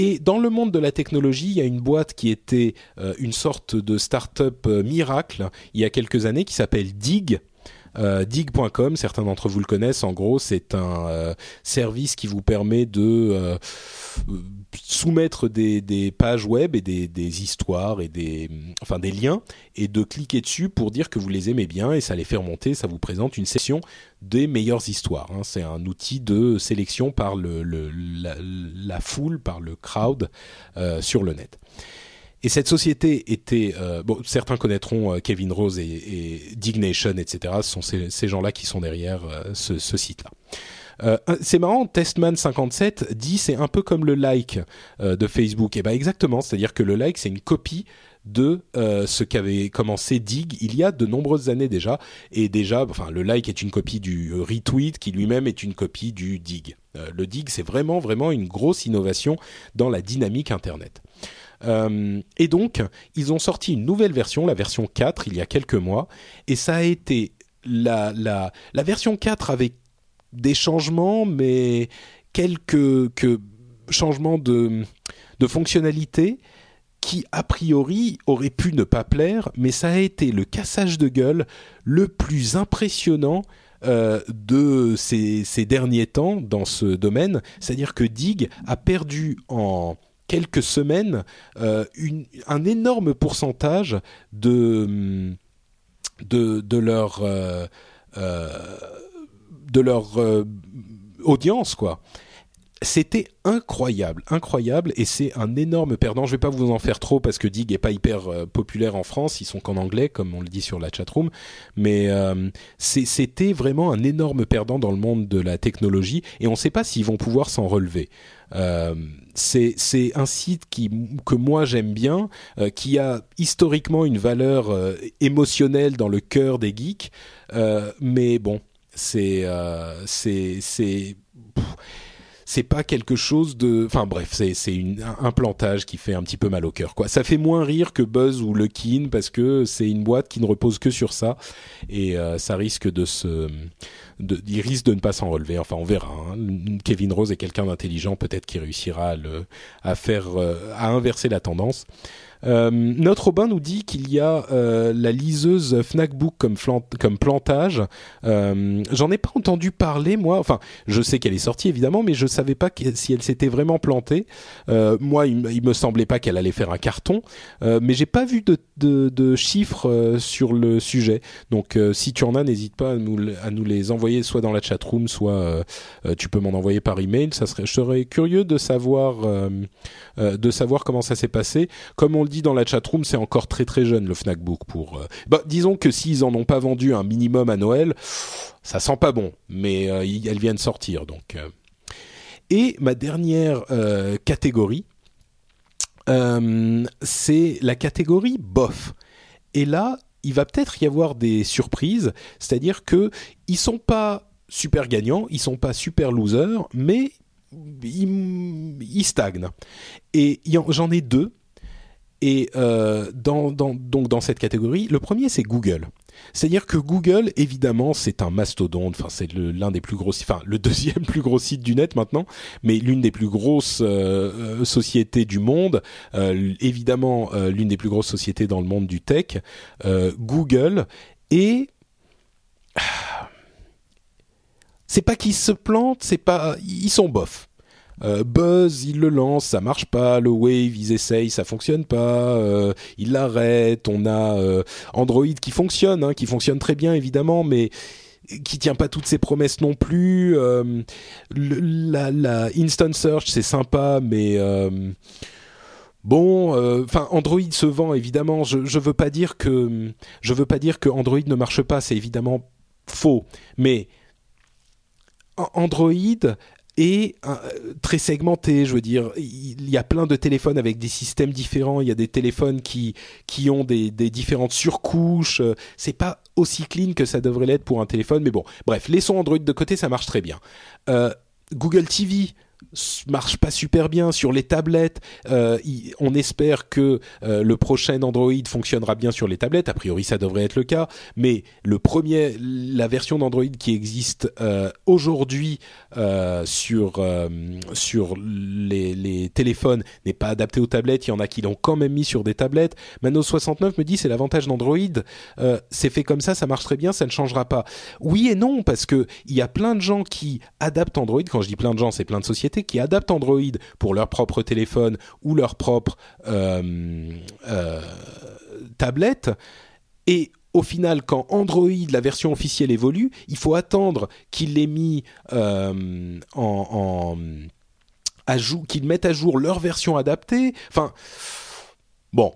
Et dans le monde de la technologie, il y a une boîte qui était euh, une sorte de start-up euh, miracle il y a quelques années qui s'appelle Dig. Euh, dig.com, certains d'entre vous le connaissent. En gros, c'est un service qui vous permet de soumettre des, pages web et des, histoires et des, enfin des liens et de cliquer dessus pour dire que vous les aimez bien et ça les fait remonter. Ça vous présente une session des meilleures histoires. Hein. C'est un outil de sélection par la, foule, par le crowd euh, sur le net. Et cette société était, euh, bon, certains connaîtront euh, Kevin Rose et, et, Dignation, etc. Ce sont ces, gens-là qui sont derrière ce, ce site-là. Euh, c'est marrant, Testman57 dit c'est un peu comme le like euh, de Facebook. Et eh ben exactement, c'est-à-dire que le like c'est une copie de euh, ce qu'avait commencé Dig il y a de nombreuses années déjà. Et déjà, enfin, le like est une copie du retweet qui lui-même est une copie du Dig. le Dig, c'est vraiment, vraiment une grosse innovation dans la dynamique Internet. Et donc, ils ont sorti une nouvelle version, la version 4, il y a quelques mois, et ça a été la, la, la version 4 avec des changements, mais quelques que changements de, de fonctionnalité qui, a priori, auraient pu ne pas plaire, mais ça a été le cassage de gueule le plus impressionnant euh, de ces, ces, derniers temps dans ce domaine. C'est-à-dire que Dig a perdu en quelques semaines euh, un énorme pourcentage de, de, leur... Euh, de leur euh, audience, quoi. C'était incroyable, incroyable, et c'est un énorme perdant. Je vais pas vous en faire trop parce que Dig est pas hyper euh, populaire en France, ils sont qu'en anglais, comme on le dit sur la chatroom, mais euh, c'était vraiment un énorme perdant dans le monde de la technologie, et on ne sait pas s'ils vont pouvoir s'en relever. c'est un site que moi j'aime bien, qui a historiquement une valeur émotionnelle dans le cœur des geeks, mais bon, c'est euh, c'est c'est pas quelque chose de enfin bref c'est c'est un plantage qui fait un petit peu mal au cœur quoi. Ça fait moins rire que Buzz ou Lucky parce que c'est une boîte qui ne repose que sur ça et euh, ça risque de se de, il risque de ne pas s'en relever. Enfin on verra hein. Kevin Rose est quelqu'un d'intelligent peut-être qui réussira à le à faire euh, à inverser la tendance euh, notre Robin nous dit qu'il y a euh, la liseuse Fnacbook comme, comme plantage. Euh, J'en ai pas entendu parler moi. Enfin, je sais qu'elle est sortie évidemment, mais je savais pas si elle s'était vraiment plantée. Moi, il, il, me semblait pas qu'elle allait faire un carton, mais j'ai pas vu de, chiffres sur le sujet. Donc, si tu en as, n'hésite pas à nous, à nous les envoyer soit dans la chatroom, soit tu peux m'en envoyer par email. Ça serait, je serais curieux de savoir, de savoir comment ça s'est passé. Comme on dit dans la chatroom, c'est encore très très jeune le Fnac Book pour. Bah, disons que s'ils en ont pas vendu un minimum à Noël, ça sent pas bon. Mais elles viennent sortir donc. Et ma dernière catégorie, c'est la catégorie bof. Et là, il va peut-être y avoir des surprises, c'est-à-dire que ils sont pas super gagnants, ils sont pas super losers, mais ils, stagnent. Et j'en ai deux. Et euh, donc dans cette catégorie, le premier c'est Google. C'est-à-dire que Google, évidemment, c'est un mastodonte. Enfin, c'est l'un des plus gros, enfin le deuxième plus gros site du net maintenant, mais l'une des plus grosses euh, euh, sociétés du monde. Évidemment, l'une des plus grosses sociétés dans le monde du tech. Google et c'est pas qu'ils se plantent, c'est pas ils sont bof. Euh, Buzz, il le lance, ça marche pas. Le Wave, ils essayent, ça fonctionne pas. Euh, ils l'arrêtent. On a euh, Android qui fonctionne, hein, qui fonctionne très bien évidemment, mais qui tient pas toutes ses promesses non plus. la, la, Instant Search, c'est sympa, mais Bon, enfin Android se vend évidemment. Je, je veux pas dire que je veux pas dire que Android ne marche pas. C'est évidemment faux, mais Android et très segmenté. Je veux dire, il y a plein de téléphones avec des systèmes différents. Il y a des téléphones qui qui ont des, des différentes surcouches. Euh, c'est pas aussi clean que ça devrait l'être pour un téléphone, mais bon. Bref, laissons Android de côté, ça marche très bien. Euh, Google TV, marche pas super bien sur les tablettes. Euh, on espère que euh, le prochain Android fonctionnera bien sur les tablettes. A priori, ça devrait être le cas. Mais le premier, la version d'Android qui existe euh, aujourd'hui sur sur les, les téléphones n'est pas adaptée aux tablettes. Il y en a qui l'ont quand même mis sur des tablettes. Mano 69 me dit c'est l'avantage d'Android. c'est fait comme ça, ça marche très bien, ça ne changera pas. Oui et non parce que il y a plein de gens qui adaptent Android. Quand je dis plein de gens, c'est plein de sociétés qui adaptent Android pour leur propre téléphone ou leur propre euh, euh, tablette. Et au final, quand Android, la version officielle évolue, il faut attendre qu'il l'ait mis euh, en, en qu'ils mettent à jour leur version adaptée. Enfin, Bon,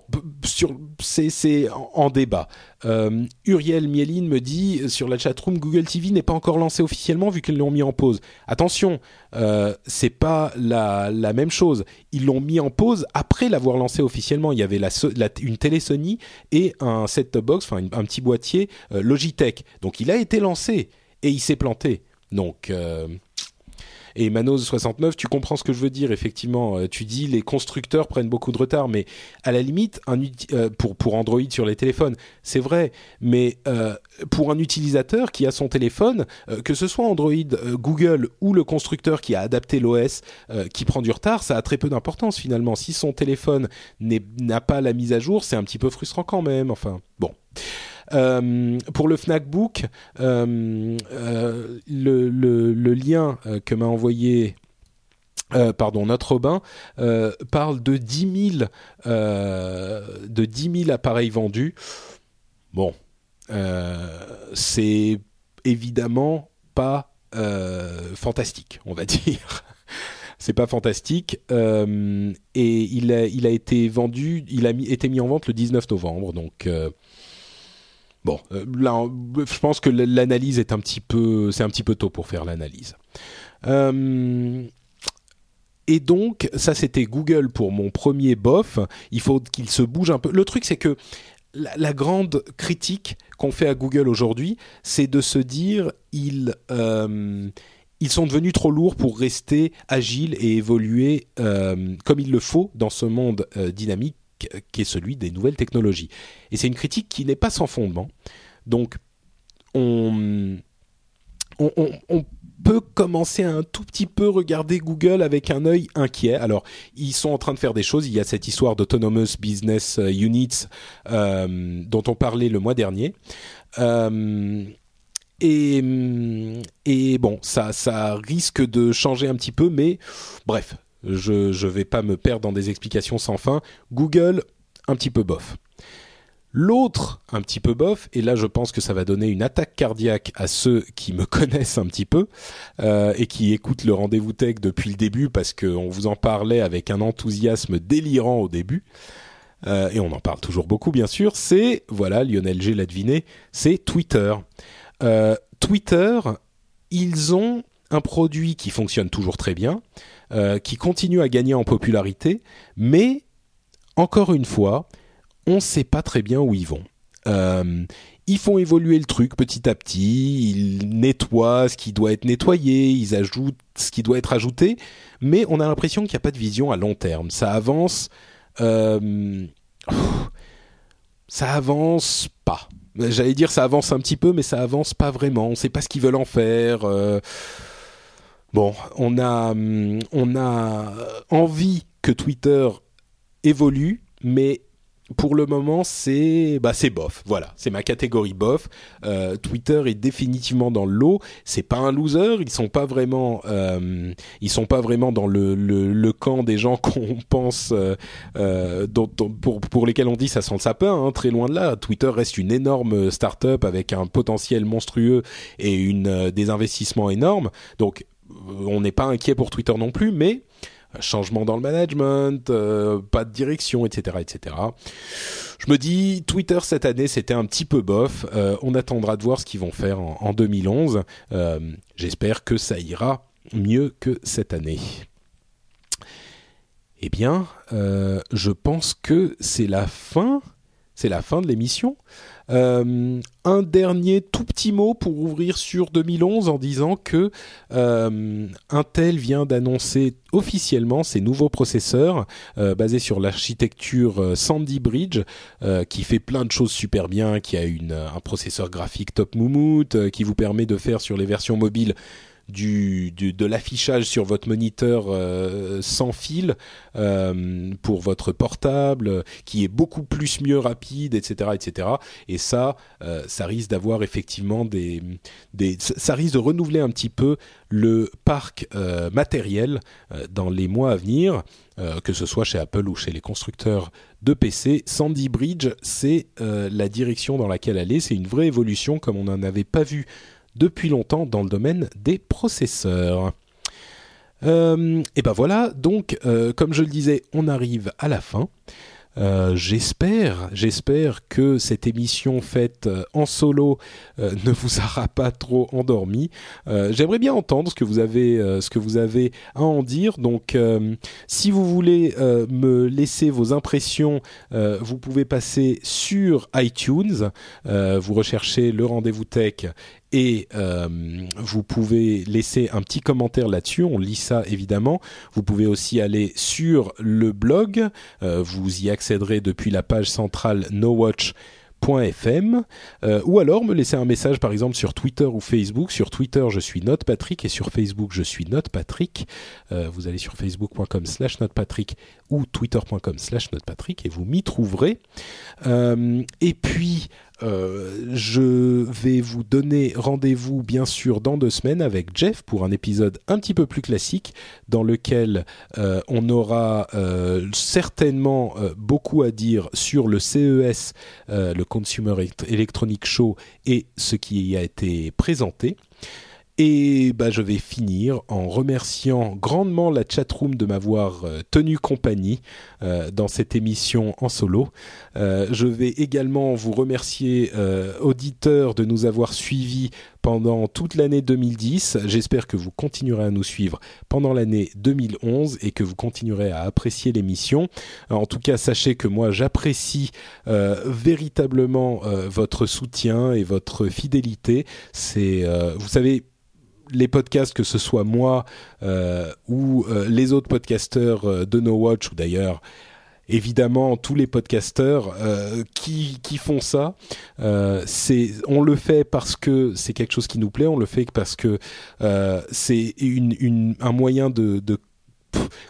c'est, en, débat. Euh, Uriel Mieline me dit sur la chatroom Google TV n'est pas encore lancé officiellement vu qu'ils l'ont mis en pause. Attention, euh, c'est pas la, même chose. Ils l'ont mis en pause après l'avoir lancé officiellement. Il y avait une télé et un set-top box, enfin un petit boîtier euh, Logitech. Donc il a été lancé et il s'est planté. Donc euh, et Manos 69, tu comprends ce que je veux dire. Effectivement, euh, tu dis les constructeurs prennent beaucoup de retard, mais à la limite, euh, pour pour Android sur les téléphones, c'est vrai. Mais euh, pour un utilisateur qui a son téléphone, que ce soit Android, Google ou le constructeur qui a adapté l'OS, qui prend du retard, ça a très peu d'importance finalement. Si son téléphone n'a pas la mise à jour, c'est un petit peu frustrant quand même. Enfin, bon. Euh, pour le Fnac Book, euh, euh, le, lien que m'a envoyé pardon, notre Robin parle de 10 000, de 10 000 appareils vendus. Bon, c'est évidemment pas fantastique, on va dire. c'est pas fantastique. et il a, été vendu, il a été mis en vente le 19 novembre, donc Bon, euh, là, je pense que l'analyse est un petit peu, c'est un petit peu tôt pour faire l'analyse. Euh, et donc, ça c'était Google pour mon premier bof. Il faut qu'il se bouge un peu. Le truc, c'est que la, grande critique qu'on fait à Google aujourd'hui, c'est de se dire ils euh, ils sont devenus trop lourds pour rester agiles et évoluer comme il le faut dans ce monde dynamique qui est celui des nouvelles technologies. Et c'est une critique qui n'est pas sans fondement. Donc, on, peut commencer à un tout petit peu regarder Google avec un œil inquiet. Alors, ils sont en train de faire des choses. Il y a cette histoire d'Autonomous Business euh, Units euh, dont on parlait le mois dernier. Euh, et, et, bon, ça, ça risque de changer un petit peu, mais bref, je ne vais pas me perdre dans des explications sans fin. Google, un petit peu bof. L'autre, un petit peu bof, et là je pense que ça va donner une attaque cardiaque à ceux qui me connaissent un petit peu euh, et qui écoutent le rendez-vous tech depuis le début parce qu'on vous en parlait avec un enthousiasme délirant au début. Euh, et on en parle toujours beaucoup bien sûr, c'est, voilà, Lionel G l'a deviné, c'est Twitter. Euh, Twitter, ils ont un produit qui fonctionne toujours très bien, qui continue à gagner en popularité, mais encore une fois, on ne sait pas très bien où ils vont. Euh, ils font évoluer le truc petit à petit, ils nettoient ce qui doit être nettoyé, ils ajoutent ce qui doit être ajouté, mais on a l'impression qu'il n'y a pas de vision à long terme. Ça avance, euh, ça avance pas. J'allais dire ça avance un petit peu, mais ça avance pas vraiment. On ne sait pas ce qu'ils veulent en faire. Euh. Bon, on a, on a envie que Twitter évolue, mais pour le moment, c'est bah c'est bof. Voilà, c'est ma catégorie bof. Euh, Twitter est définitivement dans le lot. C'est pas un loser. Ils sont pas vraiment, euh, ils sont pas vraiment dans le, le, le camp des gens qu'on pense, euh, euh dont, pour pour lesquels on dit ça sent le sapin. Hein, très loin de là. Twitter reste une énorme start-up avec un potentiel monstrueux et une des investissements énormes. Donc on n'est pas inquiet pour Twitter non plus, mais changement dans le management, euh, pas de direction, etc., etc. Je me dis, Twitter cette année, c'était un petit peu bof. Euh, on attendra de voir ce qu'ils vont faire en, 2011. Euh, j'espère que ça ira mieux que cette année. Eh bien, je pense que c'est la fin. C'est la fin de l'émission. Euh, un dernier tout petit mot pour ouvrir sur 2011 en disant que euh, Intel vient d'annoncer officiellement ses nouveaux processeurs euh, basés sur l'architecture Sandy Bridge qui fait plein de choses super bien, qui a un processeur graphique top moumoute, qui vous permet de faire sur les versions mobiles du, de l'affichage sur votre moniteur euh, sans fil euh, pour votre portable, qui est beaucoup plus mieux rapide, etc., etc. Et ça, euh, ça risque d'avoir effectivement des, des, ça risque de renouveler un petit peu le parc matériel dans les mois à venir. que ce soit chez Apple ou chez les constructeurs de PC. Sandy Bridge, c'est la direction dans laquelle aller. C'est une vraie évolution comme on n'en avait pas vu depuis longtemps dans le domaine des processeurs. Euh, et ben voilà, donc euh, comme je le disais, on arrive à la fin. Euh, j'espère, j'espère que cette émission faite en solo ne vous aura pas trop endormi. J'aimerais bien entendre ce que vous avez, ce que vous avez à en dire. Donc, si vous voulez me laisser vos impressions, vous pouvez passer sur iTunes. vous recherchez le rendez-vous tech et euh, vous pouvez laisser un petit commentaire là-dessus. On lit ça évidemment. Vous pouvez aussi aller sur le blog. Euh, vous y accéderez depuis la page centrale NoWatch .fm euh, ou alors me laisser un message par exemple sur Twitter ou Facebook. Sur Twitter, je suis NotePatrick et sur Facebook, je suis NotePatrick. Euh, vous allez sur facebook.com slash NotePatrick ou twitter.com slash NotePatrick et vous m'y trouverez. Et puis, euh, je vais vous donner rendez-vous bien sûr dans deux semaines avec Jeff pour un épisode un petit peu plus classique dans lequel euh, on aura euh, certainement beaucoup à dire sur le CES, le Consumer Electronic Show et ce qui y a été présenté. Et bah, je vais finir en remerciant grandement la chatroom de m'avoir euh, tenu compagnie euh, dans cette émission en solo. Euh, je vais également vous remercier, auditeurs, de nous avoir suivis pendant toute l'année 2010. J'espère que vous continuerez à nous suivre pendant l'année 2011 et que vous continuerez à apprécier l'émission. En tout cas, sachez que moi, j'apprécie véritablement votre soutien et votre fidélité. C'est, vous savez, les podcasts, que ce soit moi euh, ou euh, les autres podcasteurs euh, de No Watch, ou d'ailleurs évidemment tous les podcasteurs qui, qui font ça, c'est on le fait parce que c'est quelque chose qui nous plaît, on le fait parce que c'est une, un moyen de,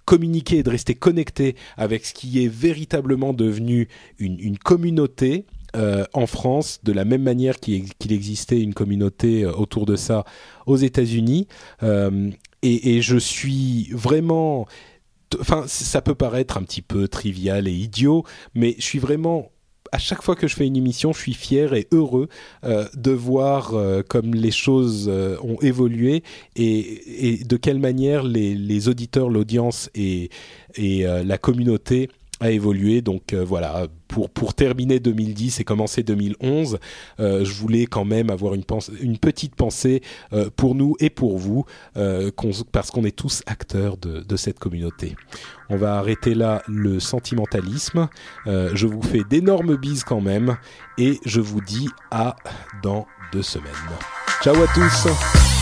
communiquer et de rester connecté avec ce qui est véritablement devenu une, communauté euh, en France, de la même manière qu'il existait une communauté euh, autour de ça aux États-Unis. Euh, et, je suis vraiment, enfin, ça peut paraître un petit peu trivial et idiot, mais je suis vraiment à chaque fois que je fais une émission, je suis fier et heureux de voir comme les choses ont évolué et, de quelle manière les, les auditeurs, l'audience et, et la communauté a. Donc euh, voilà, pour pour terminer 2010 et commencer 2011, euh, je voulais quand même avoir une une petite pensée euh, pour nous et pour vous, parce qu'on est tous acteurs de, de cette communauté. On va arrêter là le sentimentalisme. je vous fais d'énormes bises quand même et je vous dis à dans deux semaines. Ciao à tous.